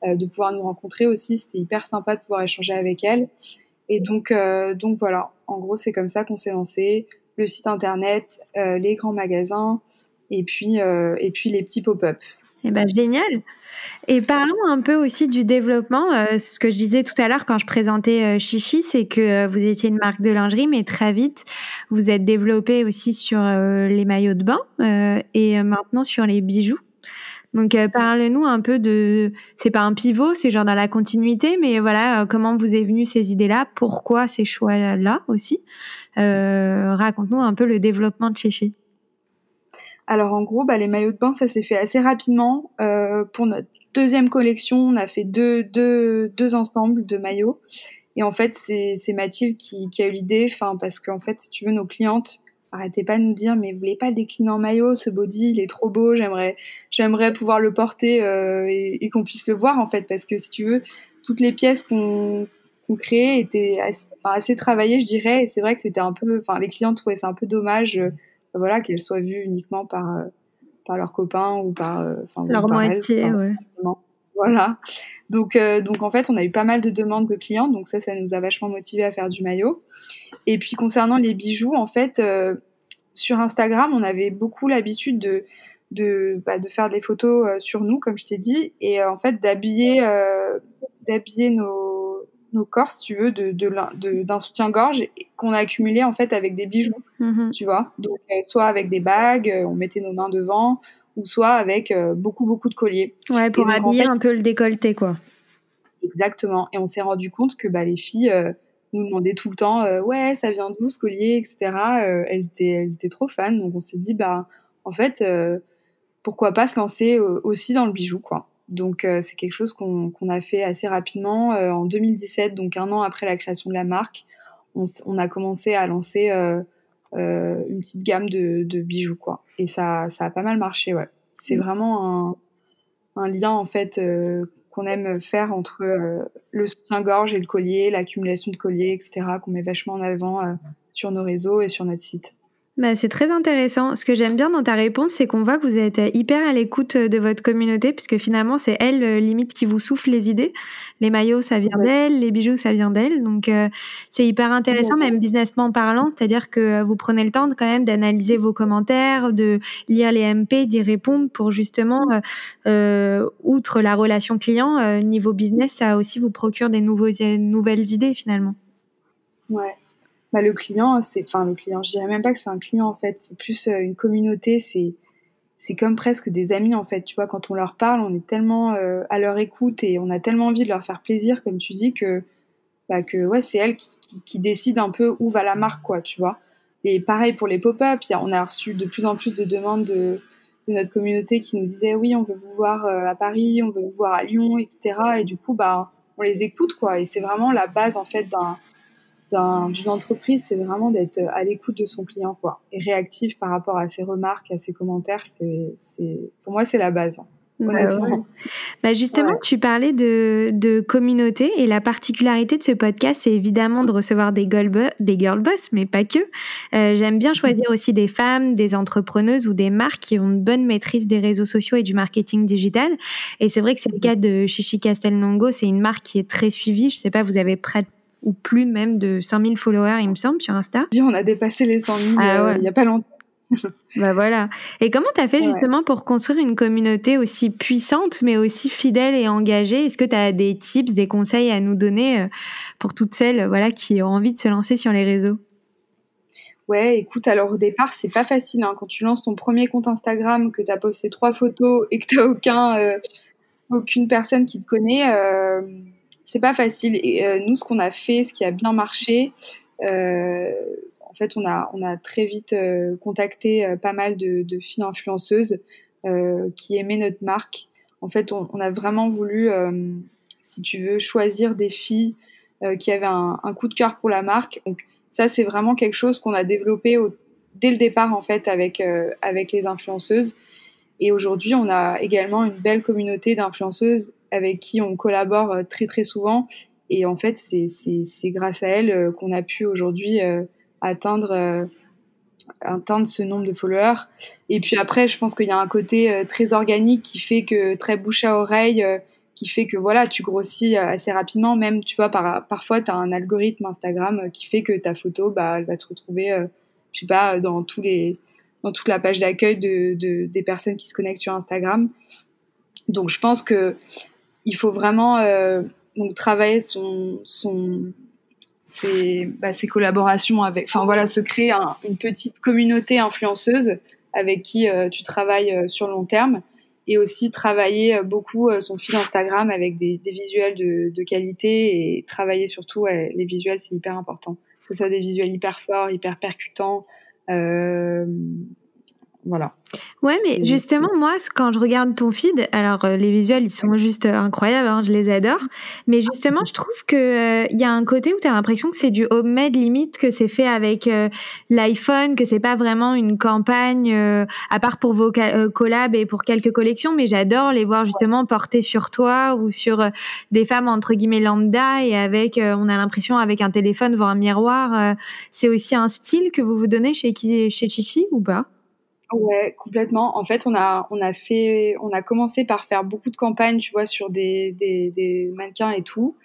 euh, de pouvoir nous rencontrer aussi. C'était hyper sympa de pouvoir échanger avec elles. Et donc, euh, donc voilà, en gros, c'est comme ça qu'on s'est lancé. Le site internet, les grands magasins, et puis, et puis les petits pop-up. Eh ben génial. Et parlons un peu aussi du développement. Euh, ce que je disais tout à l'heure quand je présentais euh, Chichi, c'est que euh, vous étiez une marque de lingerie, mais très vite, vous êtes développé aussi sur les maillots de bain et maintenant sur les bijoux. Donc parle-nous un peu de, c'est pas un pivot, c'est genre dans la continuité, mais voilà, comment vous est venu ces idées-là, pourquoi ces choix-là aussi. Raconte-nous un peu le développement de Chichi. Alors en gros, bah, les maillots de bain, ça s'est fait assez rapidement. Euh, pour notre deuxième collection, on a fait deux, deux, deux ensembles de maillots. Et en fait, c'est Mathilde qui, qui a eu l'idée, enfin parce qu'en fait, si tu veux, nos clientes arrêtez pas de nous dire mais vous voulez pas le décliner en maillot, ce body il est trop beau, j'aimerais j'aimerais pouvoir le porter euh, et, et qu'on puisse le voir en fait parce que si tu veux, toutes les pièces qu'on qu'on créait étaient assez, enfin, assez travaillées, je dirais. Et c'est vrai que c'était un peu, enfin les clients trouvaient ça un peu dommage voilà, qu'elles soient vues uniquement par, euh, par leurs copains ou par, euh, enfin, leur moitié, ouais. Voilà. Donc, euh, donc en fait, on a eu pas mal de demandes de clients, donc ça, ça nous a vachement motivé à faire du maillot. Et puis concernant les bijoux, en fait, sur Instagram, on avait beaucoup l'habitude de de, bah, de faire des photos sur nous, comme je t'ai dit, et en fait d'habiller d'habiller nos nos corps, si tu veux, de, d'un soutien-gorge qu'on a accumulé en fait avec des bijoux, mm-hmm. tu vois. Donc euh, soit avec des bagues, euh, on mettait nos mains devant, ou soit avec euh, beaucoup beaucoup de colliers. Ouais, pour habiller un peu le décolleté, quoi. Exactement. Et on s'est rendu compte que bah, les filles nous demandaient tout le temps, ouais, ça vient d'où ce collier, etc. elles étaient elles étaient trop fans, donc on s'est dit bah en fait pourquoi pas se lancer aussi dans le bijou, quoi. Donc euh, c'est quelque chose qu'on a fait assez rapidement. Euh, en 2017, donc un an après la création de la marque, on, on a commencé à lancer euh, une petite gamme de, de, bijoux quoi. Et ça, ça a pas mal marché, ouais. C'est mmh. vraiment un, un, lien en fait qu'on aime faire entre le soutien-gorge et le collier, l'accumulation de colliers, etc., qu'on met vachement en avant sur nos réseaux et sur notre site. Bah, c'est très intéressant. Ce que j'aime bien dans ta réponse, c'est qu'on voit que vous êtes hyper à l'écoute de votre communauté, puisque finalement, c'est elle, euh, limite, qui vous souffle les idées. Les maillots, ça vient d'elle, les bijoux, ça vient d'elle. Donc, euh, c'est hyper intéressant, même businessment parlant, c'est-à-dire que vous prenez le temps de, quand même d'analyser vos commentaires, de lire les MP, d'y répondre pour justement, euh, euh outre la relation client, niveau business, ça aussi vous procure des nouveaux, nouvelles idées finalement. Ouais. Bah, le client, c'est, enfin le client, je dirais même pas que c'est un client en fait, c'est plus euh, une communauté, c'est c'est comme presque des amis en fait. Tu vois, quand on leur parle, on est tellement euh, à leur écoute et on a tellement envie de leur faire plaisir, comme tu dis, que bah, que ouais, c'est elle qui, qui, qui, décide un peu où va la marque, quoi, tu vois. Et pareil pour les pop-up, on a reçu de plus en plus de demandes de, de notre communauté qui nous disaient oui, on veut vous voir euh, à Paris, on veut vous voir à Lyon, etc. Et du coup, bah, on les écoute, quoi. Et c'est vraiment la base en fait d'un d'une entreprise, c'est vraiment d'être à l'écoute de son client, quoi, et réactif par rapport à ses remarques, à ses commentaires. C'est, pour moi, c'est la base. Bah honnêtement. Bah justement, tu parlais de, de communauté et la particularité de ce podcast, c'est évidemment de recevoir des girl, des girl boss, mais pas que. Euh, j'aime bien choisir aussi des femmes, des entrepreneuses ou des marques qui ont une bonne maîtrise des réseaux sociaux et du marketing digital. Et c'est vrai que c'est le cas de Chichi Castelnongo. C'est une marque qui est très suivie. Je sais pas, vous avez près ou plus même de 100 000 followers, il me semble, sur Insta. On a dépassé les 100 000 ah euh, il n'y a pas longtemps. bah voilà. Et comment tu as fait justement pour construire une communauté aussi puissante, mais aussi fidèle et engagée? Est-ce que tu as des tips, des conseils à nous donner euh, pour toutes celles voilà, qui ont envie de se lancer sur les réseaux? Ouais, écoute, alors au départ, c'est pas facile. Hein. Quand tu lances ton premier compte Instagram, que tu as posté trois photos et que tu aucun, euh, aucune personne qui te connaît, euh, c'est pas facile. Et euh, nous, ce qu'on a fait, ce qui a bien marché, euh, en fait, on a, très vite euh, contacté pas mal de, filles influenceuses qui aimaient notre marque. En fait, on, a vraiment voulu, si tu veux, choisir des filles qui avaient un, coup de cœur pour la marque. Donc ça, c'est vraiment quelque chose qu'on a développé dès le départ, en fait, avec, avec les influenceuses. Et aujourd'hui, on a également une belle communauté d'influenceuses avec qui on collabore euh, très très souvent. Et en fait, c'est grâce à elle euh, qu'on a pu aujourd'hui euh, atteindre atteindre ce nombre de followers. Et puis après, je pense qu'il y a un côté très organique qui fait que très bouche à oreille, qui fait que voilà, tu grossis assez rapidement. Même, tu vois, par, parfois, tu as un algorithme Instagram qui fait que ta photo, bah, elle va se retrouver, je sais pas, dans tous les dans toute la page d'accueil de, de, des personnes qui se connectent sur Instagram. Donc, je pense que il faut vraiment euh, travailler bah, ses, collaborations avec, enfin voilà, se créer un, une petite communauté influenceuse avec qui euh, tu travailles euh, sur long terme et aussi travailler beaucoup son fil Instagram avec des, visuels de, qualité et travailler surtout les visuels, c'est hyper important. Que ce soit des visuels hyper forts, hyper percutants. Euh, voilà. Ouais, mais justement, moi, quand je regarde ton feed, alors euh, les visuels, ils sont juste euh, incroyables, hein, je les adore. Mais justement, je trouve que il euh, y a un côté où tu as l'impression que c'est du homemade limite, que c'est fait avec l'iPhone, que c'est pas vraiment une campagne, à part pour vos collabs et pour quelques collections. Mais j'adore les voir justement porter sur toi ou sur des femmes entre guillemets lambda et avec, on a l'impression avec un téléphone devant un miroir. c'est aussi un style que vous vous donnez chez chez Chichi ou pas? Ouais, complètement. En fait, on a, on a fait, on a commencé par faire beaucoup de campagnes, tu vois, sur des, des, des mannequins et tout.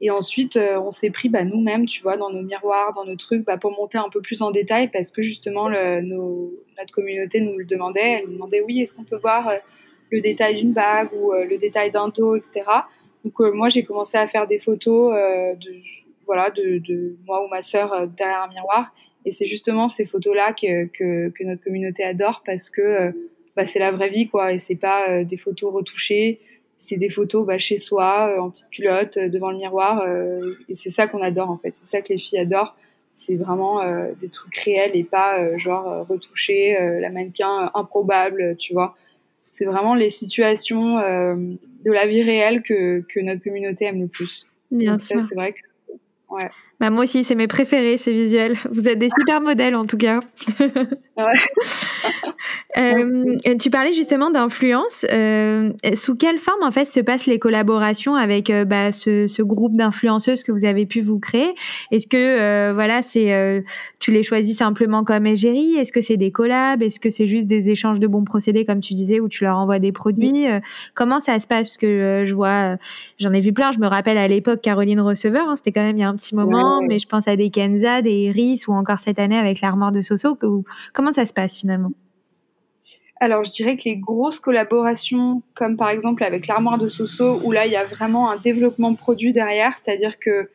Et ensuite, euh, on s'est pris bah, nous-mêmes, tu vois, dans nos miroirs, dans nos trucs, bah, pour monter un peu plus en détail, parce que justement, le, nos, notre communauté nous le demandait. Elle nous demandait, oui, est-ce qu'on peut voir euh, le détail d'une bague ou euh, le détail d'un dos, etc. Donc moi, j'ai commencé à faire des photos de, voilà, de, de moi ou ma sœur derrière un miroir. Et c'est justement ces photos-là que, que, que, notre communauté adore parce que euh, bah, c'est la vraie vie, quoi. Et c'est pas euh, des photos retouchées, c'est des photos bah, chez soi, euh, en petite culotte, devant le miroir. et c'est ça qu'on adore, en fait. C'est ça que les filles adorent. C'est vraiment des trucs réels et pas genre retouchés, la mannequin improbable, tu vois. C'est vraiment les situations de la vie réelle que, que notre communauté aime le plus. Bien sûr. C'est vrai que Ouais. Bah moi aussi, c'est mes préférés, ces visuels. Vous êtes des super modèles en tout cas. Ouais. euh, tu parlais justement d'influence. Euh, sous quelle forme en fait se passent les collaborations avec euh, bah, ce, ce, groupe d'influenceuses que vous avez pu vous créer? Est-ce que euh, voilà, c'est euh, tu les choisis simplement comme égérie? Est-ce que c'est des collabs? Est-ce que c'est juste des échanges de bons procédés comme tu disais où tu leur envoies des produits? Comment ça se passe? Parce que je vois, j'en ai vu plein. Je me rappelle à l'époque Caroline Receveur, hein, c'était quand même il y a un petit moment, ouais. Mais je pense à des Kenza, des Iris ou encore cette année avec l'armoire de Soso. Comment ça se passe finalement? Alors, je dirais que les grosses collaborations, comme par exemple avec l'armoire de Soso, où là, il y a vraiment un développement de produit derrière, c'est-à-dire que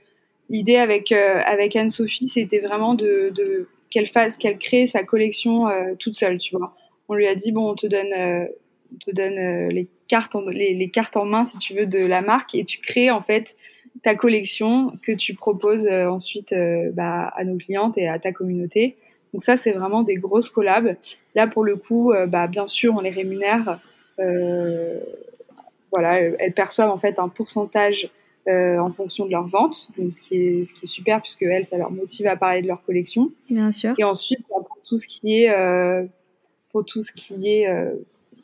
l'idée avec euh, avec Anne-Sophie, c'était vraiment de, de qu'elle fasse, qu'elle crée sa collection euh, toute seule, tu vois. On lui a dit bon, on te donne, euh, on te donne les cartes, en, les, les, cartes en main si tu veux de la marque, et tu crées en fait ta collection que tu proposes ensuite bah, à nos clientes et à ta communauté. Donc ça, c'est vraiment des grosses collabs. Là, pour le coup, euh, bah, bien sûr, on les rémunère. Euh, voilà, elles perçoivent en fait un pourcentage euh, en fonction de leur vente, donc ce qui est ce qui est super puisque elles, ça leur motive à parler de leur collection. Bien sûr. Et ensuite, pour tout ce qui est euh, pour tout ce qui est euh,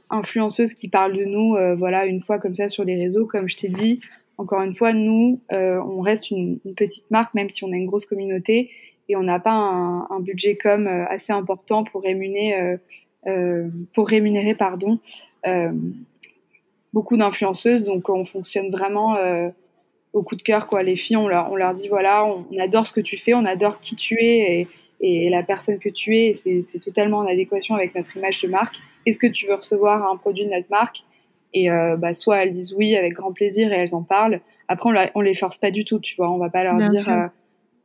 influenceuse qui parle de nous, euh, voilà, une fois comme ça sur les réseaux, comme je t'ai dit. Encore une fois, nous, on reste une, petite marque, même si on a une grosse communauté et on n'a pas un, budget com assez important pour rémunérer, euh, euh, pour rémunérer pardon, euh, beaucoup d'influenceuses. Donc on fonctionne vraiment au coup de cœur. Quoi. Les filles, on leur, dit voilà, on, on, adore ce que tu fais, on adore qui tu es et, et la personne que tu es. C'est totalement en adéquation avec notre image de marque. Est-ce que tu veux recevoir un produit de notre marque? Et euh, bah, soit elles disent oui avec grand plaisir et elles en parlent. Après, on, la, on les force pas du tout, tu vois. On va pas leur Bien dire, euh,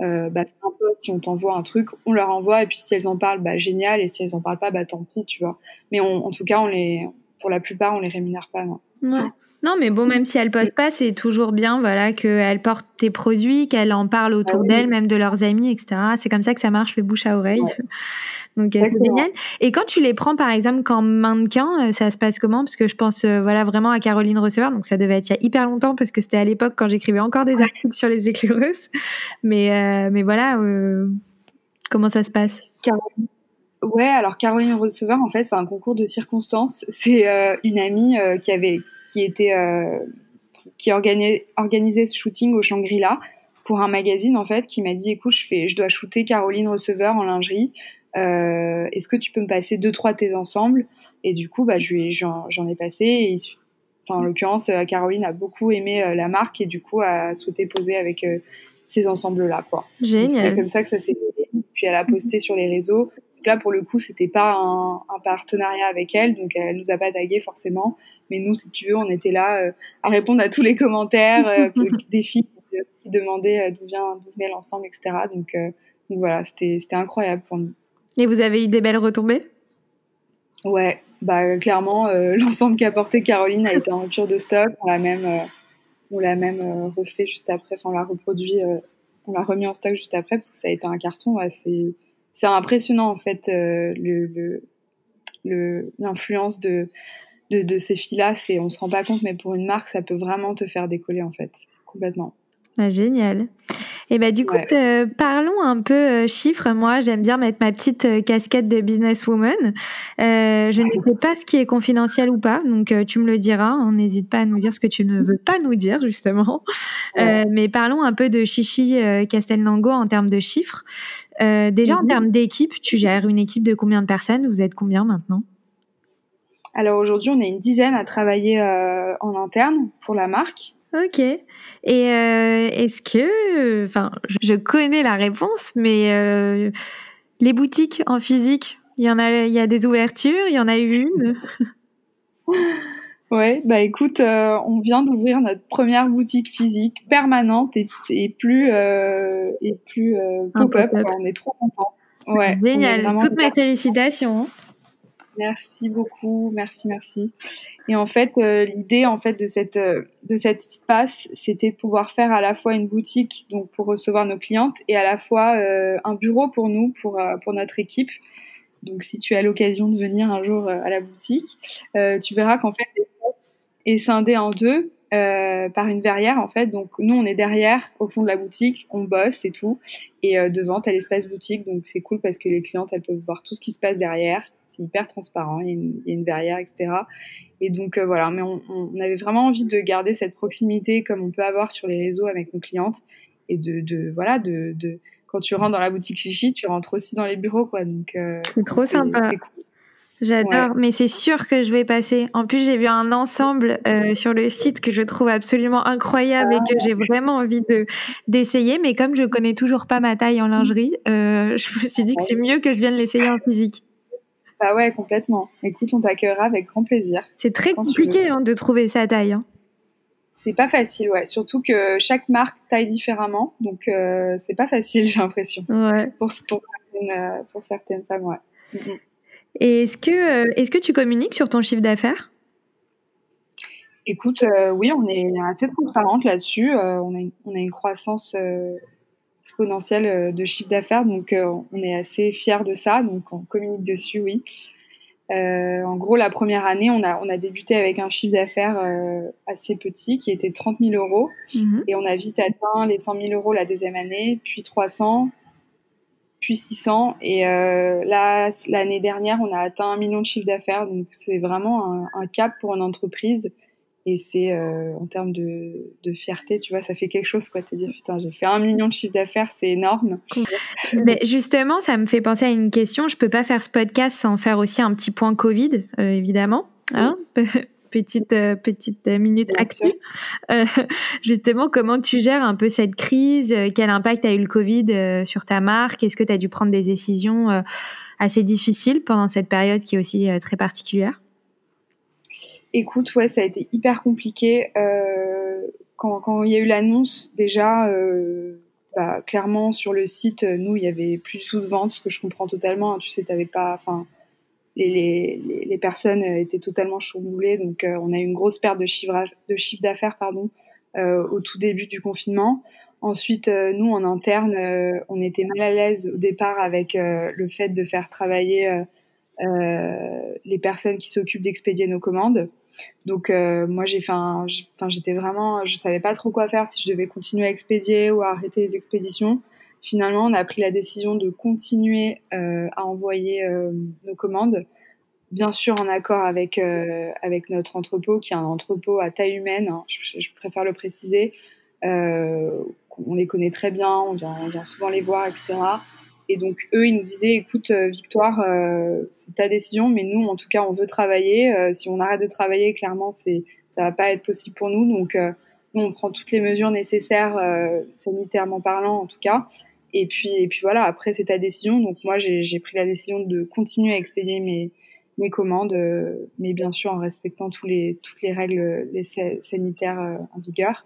euh, bah, un peu, si on t'envoie un truc, on leur envoie, et puis si elles en parlent, bah, génial, et si elles en parlent pas, bah, tant pis, tu vois. Mais on, en tout cas, on les, pour la plupart, on les rémunère pas, non. Ouais. Non, mais bon, même si elles postent pas, c'est toujours bien, voilà, qu'elles portent tes produits, qu'elles en parlent autour Ah oui. d'elles, même de leurs amis, etc. C'est comme ça que ça marche, le bouche à oreille. Ouais. Donc, euh, c'est génial. Et quand tu les prends, par exemple, comme mannequin, euh, ça se passe comment? Parce que je pense, euh, voilà, vraiment à Caroline Receveur. Donc, ça devait être il y a hyper longtemps parce que c'était à l'époque quand j'écrivais encore des articles sur les éclaireuses. Mais, euh, mais voilà, euh, comment ça se passe? Caroline. Ouais, alors Caroline Receveur, en fait, c'est un concours de circonstances. C'est euh, une amie qui avait, qui était, qui, organisait ce shooting au Shangri-La pour un magazine, en fait, qui m'a dit, écoute, je fais, je dois shooter Caroline Receveur en lingerie. Euh, Est-ce que tu peux me passer deux, trois tes ensembles? Et du coup, bah, j'en ai passé. Et, enfin, en l'occurrence, euh, Caroline a beaucoup aimé euh, la marque et du coup a souhaité poser avec euh, ces ensembles-là, quoi. Génial. C'est comme ça que ça s'est fait. Puis elle a posté sur les réseaux. Là, pour le coup, c'était pas un, un, partenariat avec elle, donc elle nous a pas tagué forcément. Mais nous, si tu veux, on était là euh, à répondre à tous les commentaires euh, des filles qui demandaient d'où vient, d'où venait l'ensemble, etc. Donc, euh, donc voilà, c'était incroyable pour nous. Et vous avez eu des belles retombées? Ouais, bah clairement, euh, l'ensemble qu'a porté Caroline a été en rupture de stock. On l'a même, euh, on l'a même euh, refait juste après. Enfin, on l'a reproduit, on l'a remis en stock juste après parce que ça a été un carton. C'est, impressionnant en fait l'influence de, de, de ces filles-là. C'est, on se rend pas compte, mais pour une marque, ça peut vraiment te faire décoller en fait, complètement. Ah, génial. Et bah du coup, Ouais. euh, parlons un peu euh, chiffres. Moi, j'aime bien mettre ma petite euh, casquette de businesswoman. Euh, je ne sais pas ce qui est confidentiel ou pas, donc tu me le diras. N'hésite pas à nous dire ce que tu ne veux pas nous dire justement. Ouais. Mais parlons un peu de Chichi Castelnango en termes de chiffres. Déjà en Mhm. termes d'équipe, tu gères une équipe de combien de personnes? Vous êtes combien maintenant? Alors aujourd'hui, on est une dizaine à travailler en interne pour la marque. Ok. Et euh, est-ce que, enfin, je- connais la réponse, mais euh, les boutiques en physique, il y en a, il y a des ouvertures, il y en a eu une? Ouais, bah écoute, euh, on vient d'ouvrir notre première boutique physique permanente et, et plus et plus pop-up. On est trop contents. Ouais, Génial. Toutes mes félicitations. Merci beaucoup, merci, merci. Et en fait, euh, l'idée en fait de cette euh, de cet espace, c'était de pouvoir faire à la fois une boutique donc pour recevoir nos clientes et à la fois euh, un bureau pour nous, pour euh, pour notre équipe. Donc si tu as l'occasion de venir un jour à la boutique, tu verras qu'en fait est scindé en deux. Euh, par une verrière en fait. Donc nous on est derrière au fond de la boutique, on bosse et tout, et euh, devant t'as l'espace boutique, donc c'est cool parce que les clientes elles peuvent voir tout ce qui se passe derrière. C'est hyper transparent, il y, a une, il y, a une, verrière, etc. Et donc euh, voilà, mais on, on, avait vraiment envie de garder cette proximité comme on peut avoir sur les réseaux avec nos clientes et de, de voilà de, de quand tu rentres dans la boutique Chichi, tu rentres aussi dans les bureaux quoi. Donc euh, c'est trop sympa. Cool. J'adore, ouais. mais c'est sûr que je vais passer. En plus, j'ai vu un ensemble euh, sur le site que je trouve absolument incroyable et que j'ai vraiment envie de d'essayer. Mais comme je connais toujours pas ma taille en lingerie, euh, je me suis dit que c'est mieux que je vienne l'essayer en physique. Bah ouais, complètement. Écoute, on t'accueillera avec grand plaisir. C'est très compliqué hein, de trouver sa taille. Hein. C'est pas facile, ouais. Surtout que chaque marque taille différemment, donc euh, c'est pas facile, j'ai l'impression. Ouais. Pour, pour, certaines, pour certaines femmes, ouais. Et est-ce que, est-ce que tu communiques sur ton chiffre d'affaires? Écoute, euh, oui, on est assez transparente là-dessus. Euh, on, a une, on a une croissance euh, exponentielle de chiffre d'affaires, donc on est assez fiers de ça. Donc on communique dessus, oui. en gros, la première année, on a, on a débuté avec un chiffre d'affaires assez petit, qui était 30 000 euros, mm -hmm. et on a vite atteint les 100 000 euros la deuxième année, puis 300, puis 600 et euh, là l'année dernière on a atteint un million de chiffre d'affaires. Donc c'est vraiment un, un, cap pour une entreprise. Et c'est euh, en termes de, de, fierté tu vois ça fait quelque chose quoi. Te dire putain j'ai fait un million de chiffre d'affaires c'est énorme. Mais justement ça me fait penser à une question. Je peux pas faire ce podcast sans faire aussi un petit point Covid euh, évidemment hein petite euh, petite minute actu. Euh, justement, comment tu gères un peu cette crise? Quel impact a eu le Covid euh, sur ta marque? Est-ce que tu as dû prendre des décisions euh, assez difficiles pendant cette période qui est aussi euh, très particulière? Écoute, ouais, ça a été hyper compliqué. quand, quand il y a eu l'annonce, déjà, bah, clairement sur le site, nous, il y avait plus tout de vente, ce que je comprends totalement. Hein, tu sais, t'avais pas, enfin les, les, les, personnes étaient totalement chamboulées. Donc, euh, on a eu une grosse perte de chiffre, de chiffre d'affaires pardon, euh, au tout début du confinement. Ensuite, euh, nous, en interne, euh, on était mal à l'aise au départ avec euh, le fait de faire travailler les personnes qui s'occupent d'expédier nos commandes. Donc, moi, j'ai fait j'étais vraiment, je savais pas trop quoi faire si je devais continuer à expédier ou à arrêter les expéditions finalement, on a pris la décision de continuer euh, à envoyer euh, nos commandes, bien sûr en accord avec euh, avec notre entrepôt, qui est un entrepôt à taille humaine. Hein, je, je, préfère le préciser. on les connaît très bien, on vient, on vient, souvent les voir, etc. Et donc eux, ils nous disaient, écoute, Victoire, c'est ta décision, mais nous, en tout cas, on veut travailler. si on arrête de travailler, clairement, c'est ça va pas être possible pour nous. Donc nous, on prend toutes les mesures nécessaires, sanitairement parlant, en tout cas. Et puis, et puis voilà, après, c'est ta décision. Donc moi, j'ai pris la décision de continuer à expédier mes, mes commandes, euh, mais bien sûr en respectant tous les, toutes les règles les sanitaires euh, en vigueur.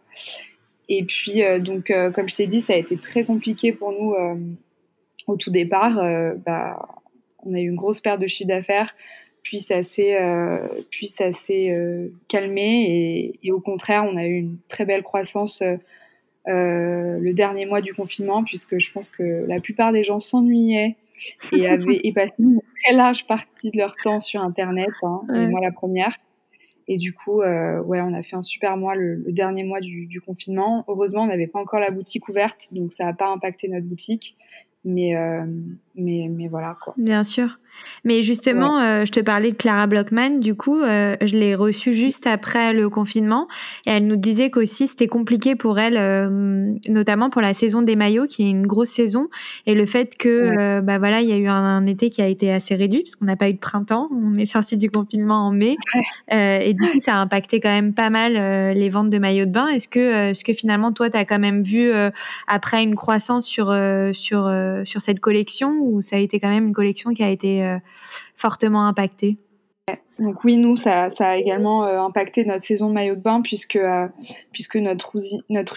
Et puis, euh, donc, comme je t'ai dit, ça a été très compliqué pour nous au tout départ. bah, on a eu une grosse perte de chiffre d'affaires, puis ça s'est puis ça s'est calmé et, et, au contraire, on a eu une très belle croissance euh, le dernier mois du confinement, puisque je pense que la plupart des gens s'ennuyaient et avaient et passaient une très large partie de leur temps sur Internet, hein, ouais. et moi la première. Et du coup, euh, ouais, on a fait un super mois le, le dernier mois du, du, confinement. Heureusement, on n'avait pas encore la boutique ouverte, donc ça n'a pas impacté notre boutique. Mais, euh, mais, mais voilà quoi. Bien sûr. Mais justement, ouais. euh, je te parlais de Clara Blockman, du coup, euh, je l'ai reçue juste après le confinement et elle nous disait qu'aussi c'était compliqué pour elle, euh, notamment pour la saison des maillots, qui est une grosse saison, et le fait que, ouais. bah voilà, il y a eu un, un, été qui a été assez réduit parce qu'on n'a pas eu de printemps, on est sorti du confinement en mai, et du coup, ça a impacté quand même pas mal les ventes de maillots de bain. Est-ce que, est-ce que finalement, toi, tu as quand même vu après une croissance sur sur sur cette collection ou ça a été quand même une collection qui a été euh, fortement impacté donc oui, nous, ça, a également euh, impacté notre saison de maillot de bain puisque, euh, puisque notre,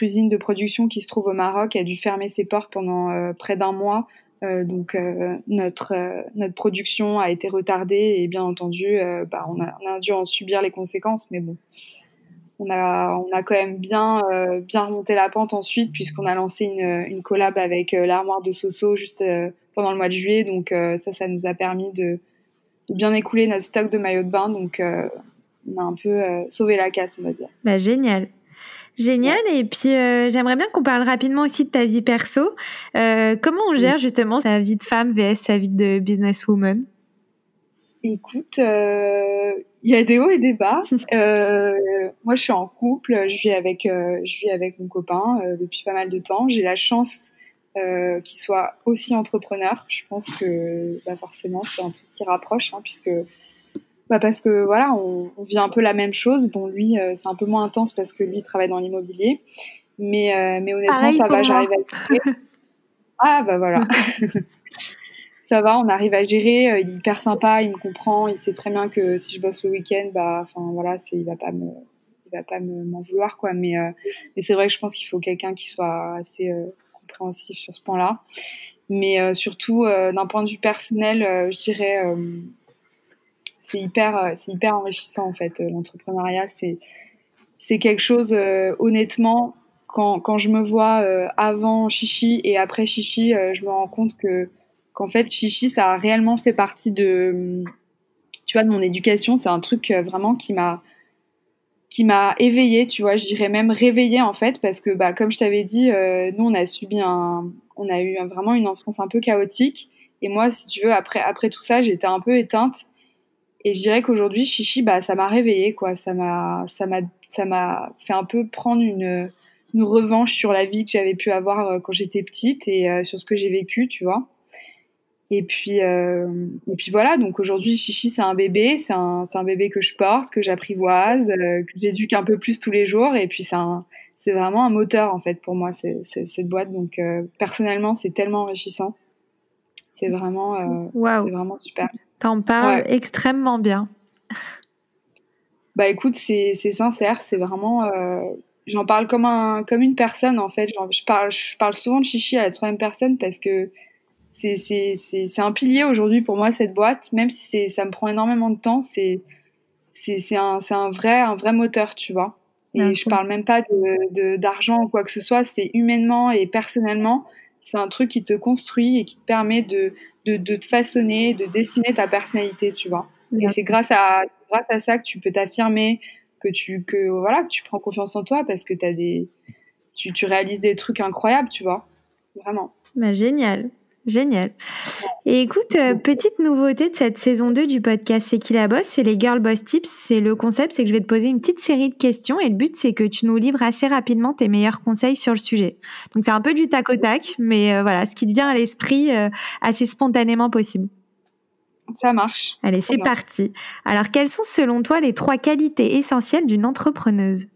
usine, de production qui se trouve au Maroc a dû fermer ses portes pendant près d'un mois. donc notre, notre production a été retardée et bien entendu, bah, on, a, on a dû en subir les conséquences. Mais bon, on a, on a quand même bien, bien remonté la pente ensuite puisqu'on a lancé une, une collab avec l'armoire de Soso juste pendant le mois de juillet. Donc ça, ça nous a permis de bien écouler notre stock de maillots de bain. Donc, euh, on a un peu euh, sauvé la casse, on va dire. Bah, génial. Génial. Et puis, j'aimerais bien qu'on parle rapidement aussi de ta vie perso. comment on gère justement sa vie de femme vs sa vie de businesswoman? Écoute, il y a des hauts et des bas. moi, je suis en couple. Je vis avec, je vis avec mon copain depuis pas mal de temps. J'ai la chance euh, qui soit aussi entrepreneur. Je pense que bah forcément c'est un truc qui rapproche, hein, puisque bah parce que voilà, on, on, vit un peu la même chose. Bon, lui euh, c'est un peu moins intense parce que lui il travaille dans l'immobilier, mais euh, mais honnêtement ça va, j'arrive à gérer. Ah bah voilà. ça va, on arrive à gérer. Euh, il est hyper sympa, il me comprend, il sait très bien que si je bosse le week-end, bah enfin voilà, c'est il va pas me il va pas m'en vouloir quoi. Mais mais c'est vrai que je pense qu'il faut quelqu'un qui soit assez compréhensif sur ce point-là. Mais euh, surtout, euh, d'un point de vue personnel, euh, je dirais, c'est hyper, c'est hyper enrichissant en fait. L'entrepreneuriat, c'est quelque chose, honnêtement, quand, quand je me vois avant Chichi et après Chichi, je me rends compte que qu'en fait Chichi, ça a réellement fait partie de, tu vois, de mon éducation. C'est un truc vraiment qui m'a qui m'a éveillée, tu vois, je dirais même réveillée en fait, parce que bah comme je t'avais dit, euh, nous on a subi un, on a eu vraiment une enfance un peu chaotique, et moi si tu veux après après tout ça j'étais un peu éteinte, et je dirais qu'aujourd'hui Chichi bah ça m'a réveillée quoi, ça m'a ça m'a ça m'a fait un peu prendre une une revanche sur la vie que j'avais pu avoir euh, quand j'étais petite et euh, sur ce que j'ai vécu, tu vois. Et puis, euh, et puis voilà. Donc aujourd'hui, Chichi, c'est un bébé, c'est un, c'est un bébé que je porte, que j'apprivoise, euh, que j'éduque un peu plus tous les jours. Et puis c'est un, c'est vraiment un moteur en fait pour moi, c'est, c'est, cette boîte. Donc euh, personnellement, c'est tellement enrichissant. C'est vraiment, euh, c'est vraiment super. T'en parles extrêmement bien. Bah écoute, c'est, c'est sincère, c'est vraiment. Euh, j'en parle comme un, comme une personne en fait. Genre, je parle, je parle souvent de Chichi à la troisième personne parce que c'est un pilier aujourd'hui pour moi cette boîte, même si ça me prend énormément de temps, c'est c'est un, un vrai un vrai moteur, tu vois. Et je parle même pas de d'argent ou quoi que ce soit, c'est humainement et personnellement, c'est un truc qui te construit et qui te permet de de, de te façonner, de dessiner ta personnalité, tu vois. Et c'est grâce à grâce à ça que tu peux t'affirmer, que tu que voilà, que tu prends confiance en toi parce que t'as des tu, tu réalises des trucs incroyables, tu vois. Vraiment. Bah, génial. Génial. Et écoute, euh, petite nouveauté de cette saison 2 du podcast C'est qui la bosse, c'est les Girl Boss Tips. C'est le concept, c'est que je vais te poser une petite série de questions et le but c'est que tu nous livres assez rapidement tes meilleurs conseils sur le sujet. Donc c'est un peu du tac au tac, mais euh, voilà, ce qui te vient à l'esprit euh, assez spontanément possible. Ça marche. Allez, c'est parti. Alors, quelles sont selon toi les trois qualités essentielles d'une entrepreneuse?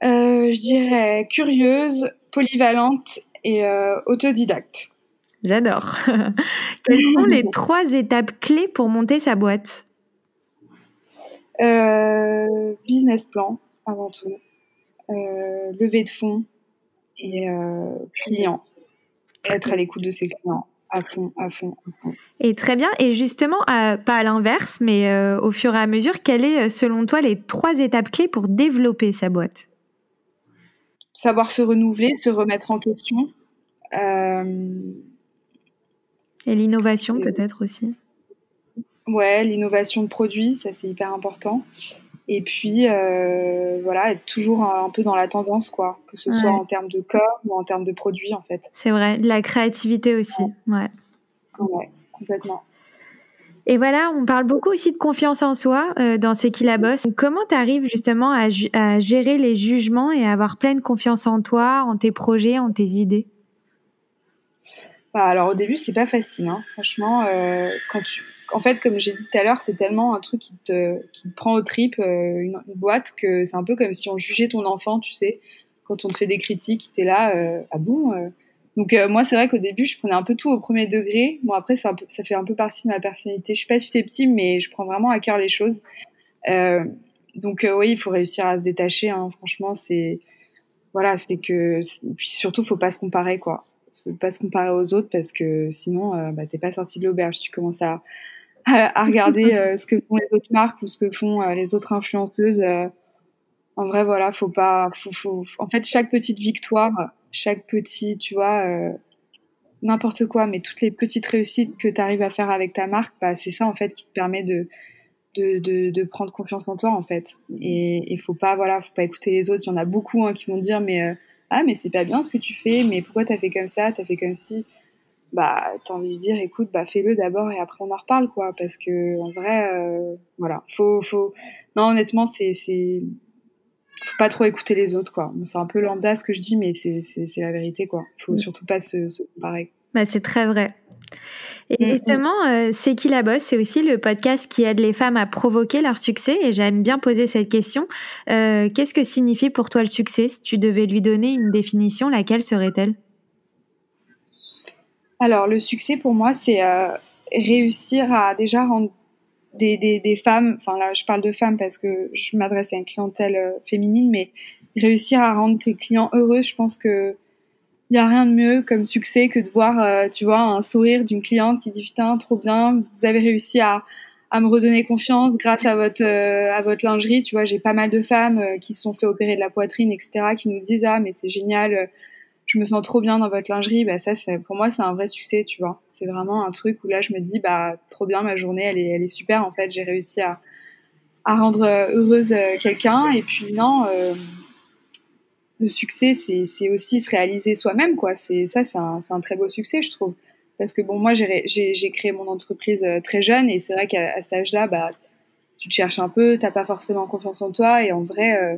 Je dirais curieuse, polyvalente et autodidacte. J'adore. Quelles sont les trois étapes clés pour monter sa boîte? Euh, Business plan, avant tout. Euh, levée de fonds et euh, clients. Être à l'écoute de ses clients. À fond, à fond, à fond. Et très bien. Et justement, pas à l'inverse, mais au fur et à mesure, quelles sont selon toi les trois étapes clés pour développer sa boîte? Savoir se renouveler, se remettre en question. Et l'innovation peut-être aussi. Ouais, l'innovation de produits, ça c'est hyper important. Et puis euh, voilà, être toujours un, peu dans la tendance, quoi, que ce soit en termes de corps ou en termes de produits, en fait. C'est vrai, de la créativité aussi, ouais. Ouais, complètement. Et voilà, on parle beaucoup aussi de confiance en soi euh, dans C'est qui la bosse. Comment tu arrives justement à, à, gérer les jugements et à avoir pleine confiance en toi, en tes projets, en tes idées? Bah, alors au début c'est pas facile, hein. franchement. Euh, quand tu, en fait, comme j'ai dit tout à l'heure, c'est tellement un truc qui te, qui te prend au trip, euh, une, boîte, que c'est un peu comme si on jugeait ton enfant, tu sais, quand on te fait des critiques, t'es là, euh, ah bon. Euh? Donc moi c'est vrai qu'au début je prenais un peu tout au premier degré. Bon après ça, ça fait un peu partie de ma personnalité. Je suis pas susceptible, mais je prends vraiment à cœur les choses. donc oui, il faut réussir à se détacher. Hein. Franchement, c'est voilà, c'est que puis surtout faut pas se comparer quoi pas se comparer aux autres parce que sinon euh, bah, t'es pas sorti de l'auberge tu commences à, à, regarder euh, ce que font les autres marques ou ce que font euh, les autres influenceuses en vrai voilà faut pas faut, faut en fait chaque petite victoire chaque petit tu vois n'importe quoi mais toutes les petites réussites que tu arrives à faire avec ta marque bah, c'est ça en fait qui te permet de de, de, de, prendre confiance en toi en fait. Et il faut pas voilà, faut pas écouter les autres. Il y en a beaucoup hein, qui vont dire mais euh, ah mais c'est pas bien ce que tu fais, mais pourquoi t'as fait comme ça, t'as fait comme si? Bah t'as envie de dire écoute bah fais-le d'abord et après on en reparle quoi parce que en vrai euh, voilà faut faut non honnêtement c'est c'est faut pas trop écouter les autres quoi. C'est un peu lambda ce que je dis mais c'est c'est la vérité quoi. Faut surtout pas se, se comparer. Bah c'est très vrai. Et mm, mm. justement, euh, C'est qui la bosse C'est aussi le podcast qui aide les femmes à provoquer leur succès. Et j'aime bien poser cette question. Euh, Qu'est-ce que signifie pour toi le succès Si tu devais lui donner une définition, laquelle serait-elle? Alors, le succès pour moi, c'est euh, réussir à déjà rendre des, des, des, femmes, enfin là je parle de femmes parce que je m'adresse à une clientèle féminine, mais réussir à rendre tes clients heureux, je pense que il y a rien de mieux comme succès que de voir, euh, tu vois, un sourire d'une cliente qui dit putain, trop bien, vous avez réussi à, à me redonner confiance grâce à votre euh, à votre lingerie. Tu vois, j'ai pas mal de femmes euh, qui se sont fait opérer de la poitrine, etc., qui nous disent ah mais c'est génial, je me sens trop bien dans votre lingerie. Bah ça, c'est pour moi c'est un vrai succès, tu vois. C'est vraiment un truc où là je me dis bah trop bien, ma journée elle est elle est super en fait. J'ai réussi à à rendre heureuse quelqu'un et puis non le succès, c'est aussi se réaliser soi-même, quoi. C'est ça, c'est un, un, très beau succès, je trouve. Parce que bon, moi, j'ai créé mon entreprise euh, très jeune et c'est vrai qu'à cet âge-là, bah, tu te cherches un peu, t'as pas forcément confiance en toi et en vrai, euh,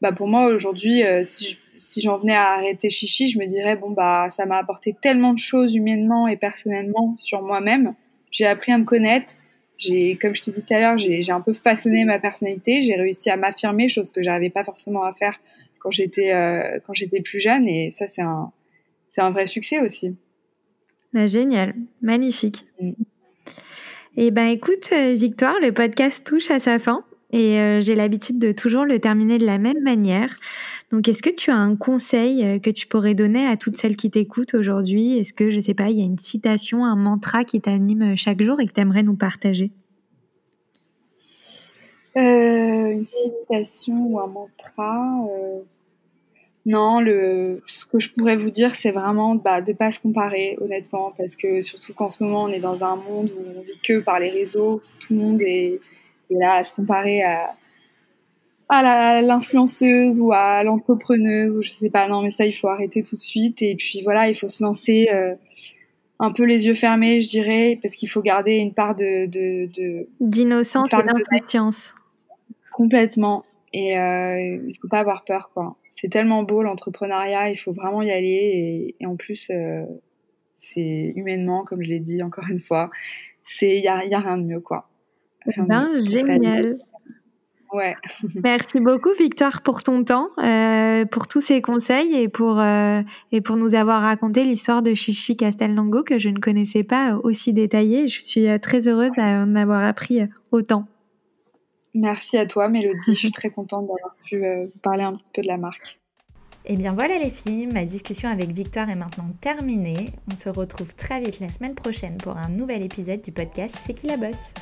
bah pour moi aujourd'hui, euh, si j'en venais à arrêter Chichi, je me dirais bon bah ça m'a apporté tellement de choses humainement et personnellement sur moi-même. J'ai appris à me connaître. J'ai, comme je te dis tout à l'heure, j'ai un peu façonné ma personnalité. J'ai réussi à m'affirmer, chose que j'arrivais pas forcément à faire quand j'étais euh, quand j'étais plus jeune et ça c'est un c'est un vrai succès aussi. Bah, génial, magnifique. Mm. Et eh ben écoute euh, Victoire, le podcast touche à sa fin et euh, j'ai l'habitude de toujours le terminer de la même manière. Donc est-ce que tu as un conseil que tu pourrais donner à toutes celles qui t'écoutent aujourd'hui? Est-ce que je sais pas, il y a une citation, un mantra qui t'anime chaque jour et que tu aimerais nous partager? Euh, une citation ou un mantra. Euh, non, le, ce que je pourrais vous dire, c'est vraiment bah, de pas se comparer, honnêtement, parce que surtout qu'en ce moment, on est dans un monde où on vit que par les réseaux, tout le monde est, est là à se comparer à, à l'influenceuse ou à l'entrepreneuse ou je sais pas. Non, mais ça, il faut arrêter tout de suite. Et puis voilà, il faut se lancer euh, un peu les yeux fermés, je dirais, parce qu'il faut garder une part de d'innocence de, et d'insouciance. Complètement. Et euh, il faut pas avoir peur, quoi. C'est tellement beau l'entrepreneuriat, il faut vraiment y aller. Et, en plus, euh, c'est humainement, comme je l'ai dit encore une fois, c'est il y a, y a, rien de mieux, quoi. ben, génial. Ouais. Merci beaucoup Victoire pour ton temps, euh, pour tous ces conseils et pour euh, et pour nous avoir raconté l'histoire de Chichi Castelnango que je ne connaissais pas aussi détaillée. Je suis euh, très heureuse d'en avoir appris autant. Merci à toi, Mélodie. Je suis très contente d'avoir pu euh, vous parler un petit peu de la marque. Eh bien voilà les filles, ma discussion avec Victoire est maintenant terminée. On se retrouve très vite la semaine prochaine pour un nouvel épisode du podcast C'est qui la bosse?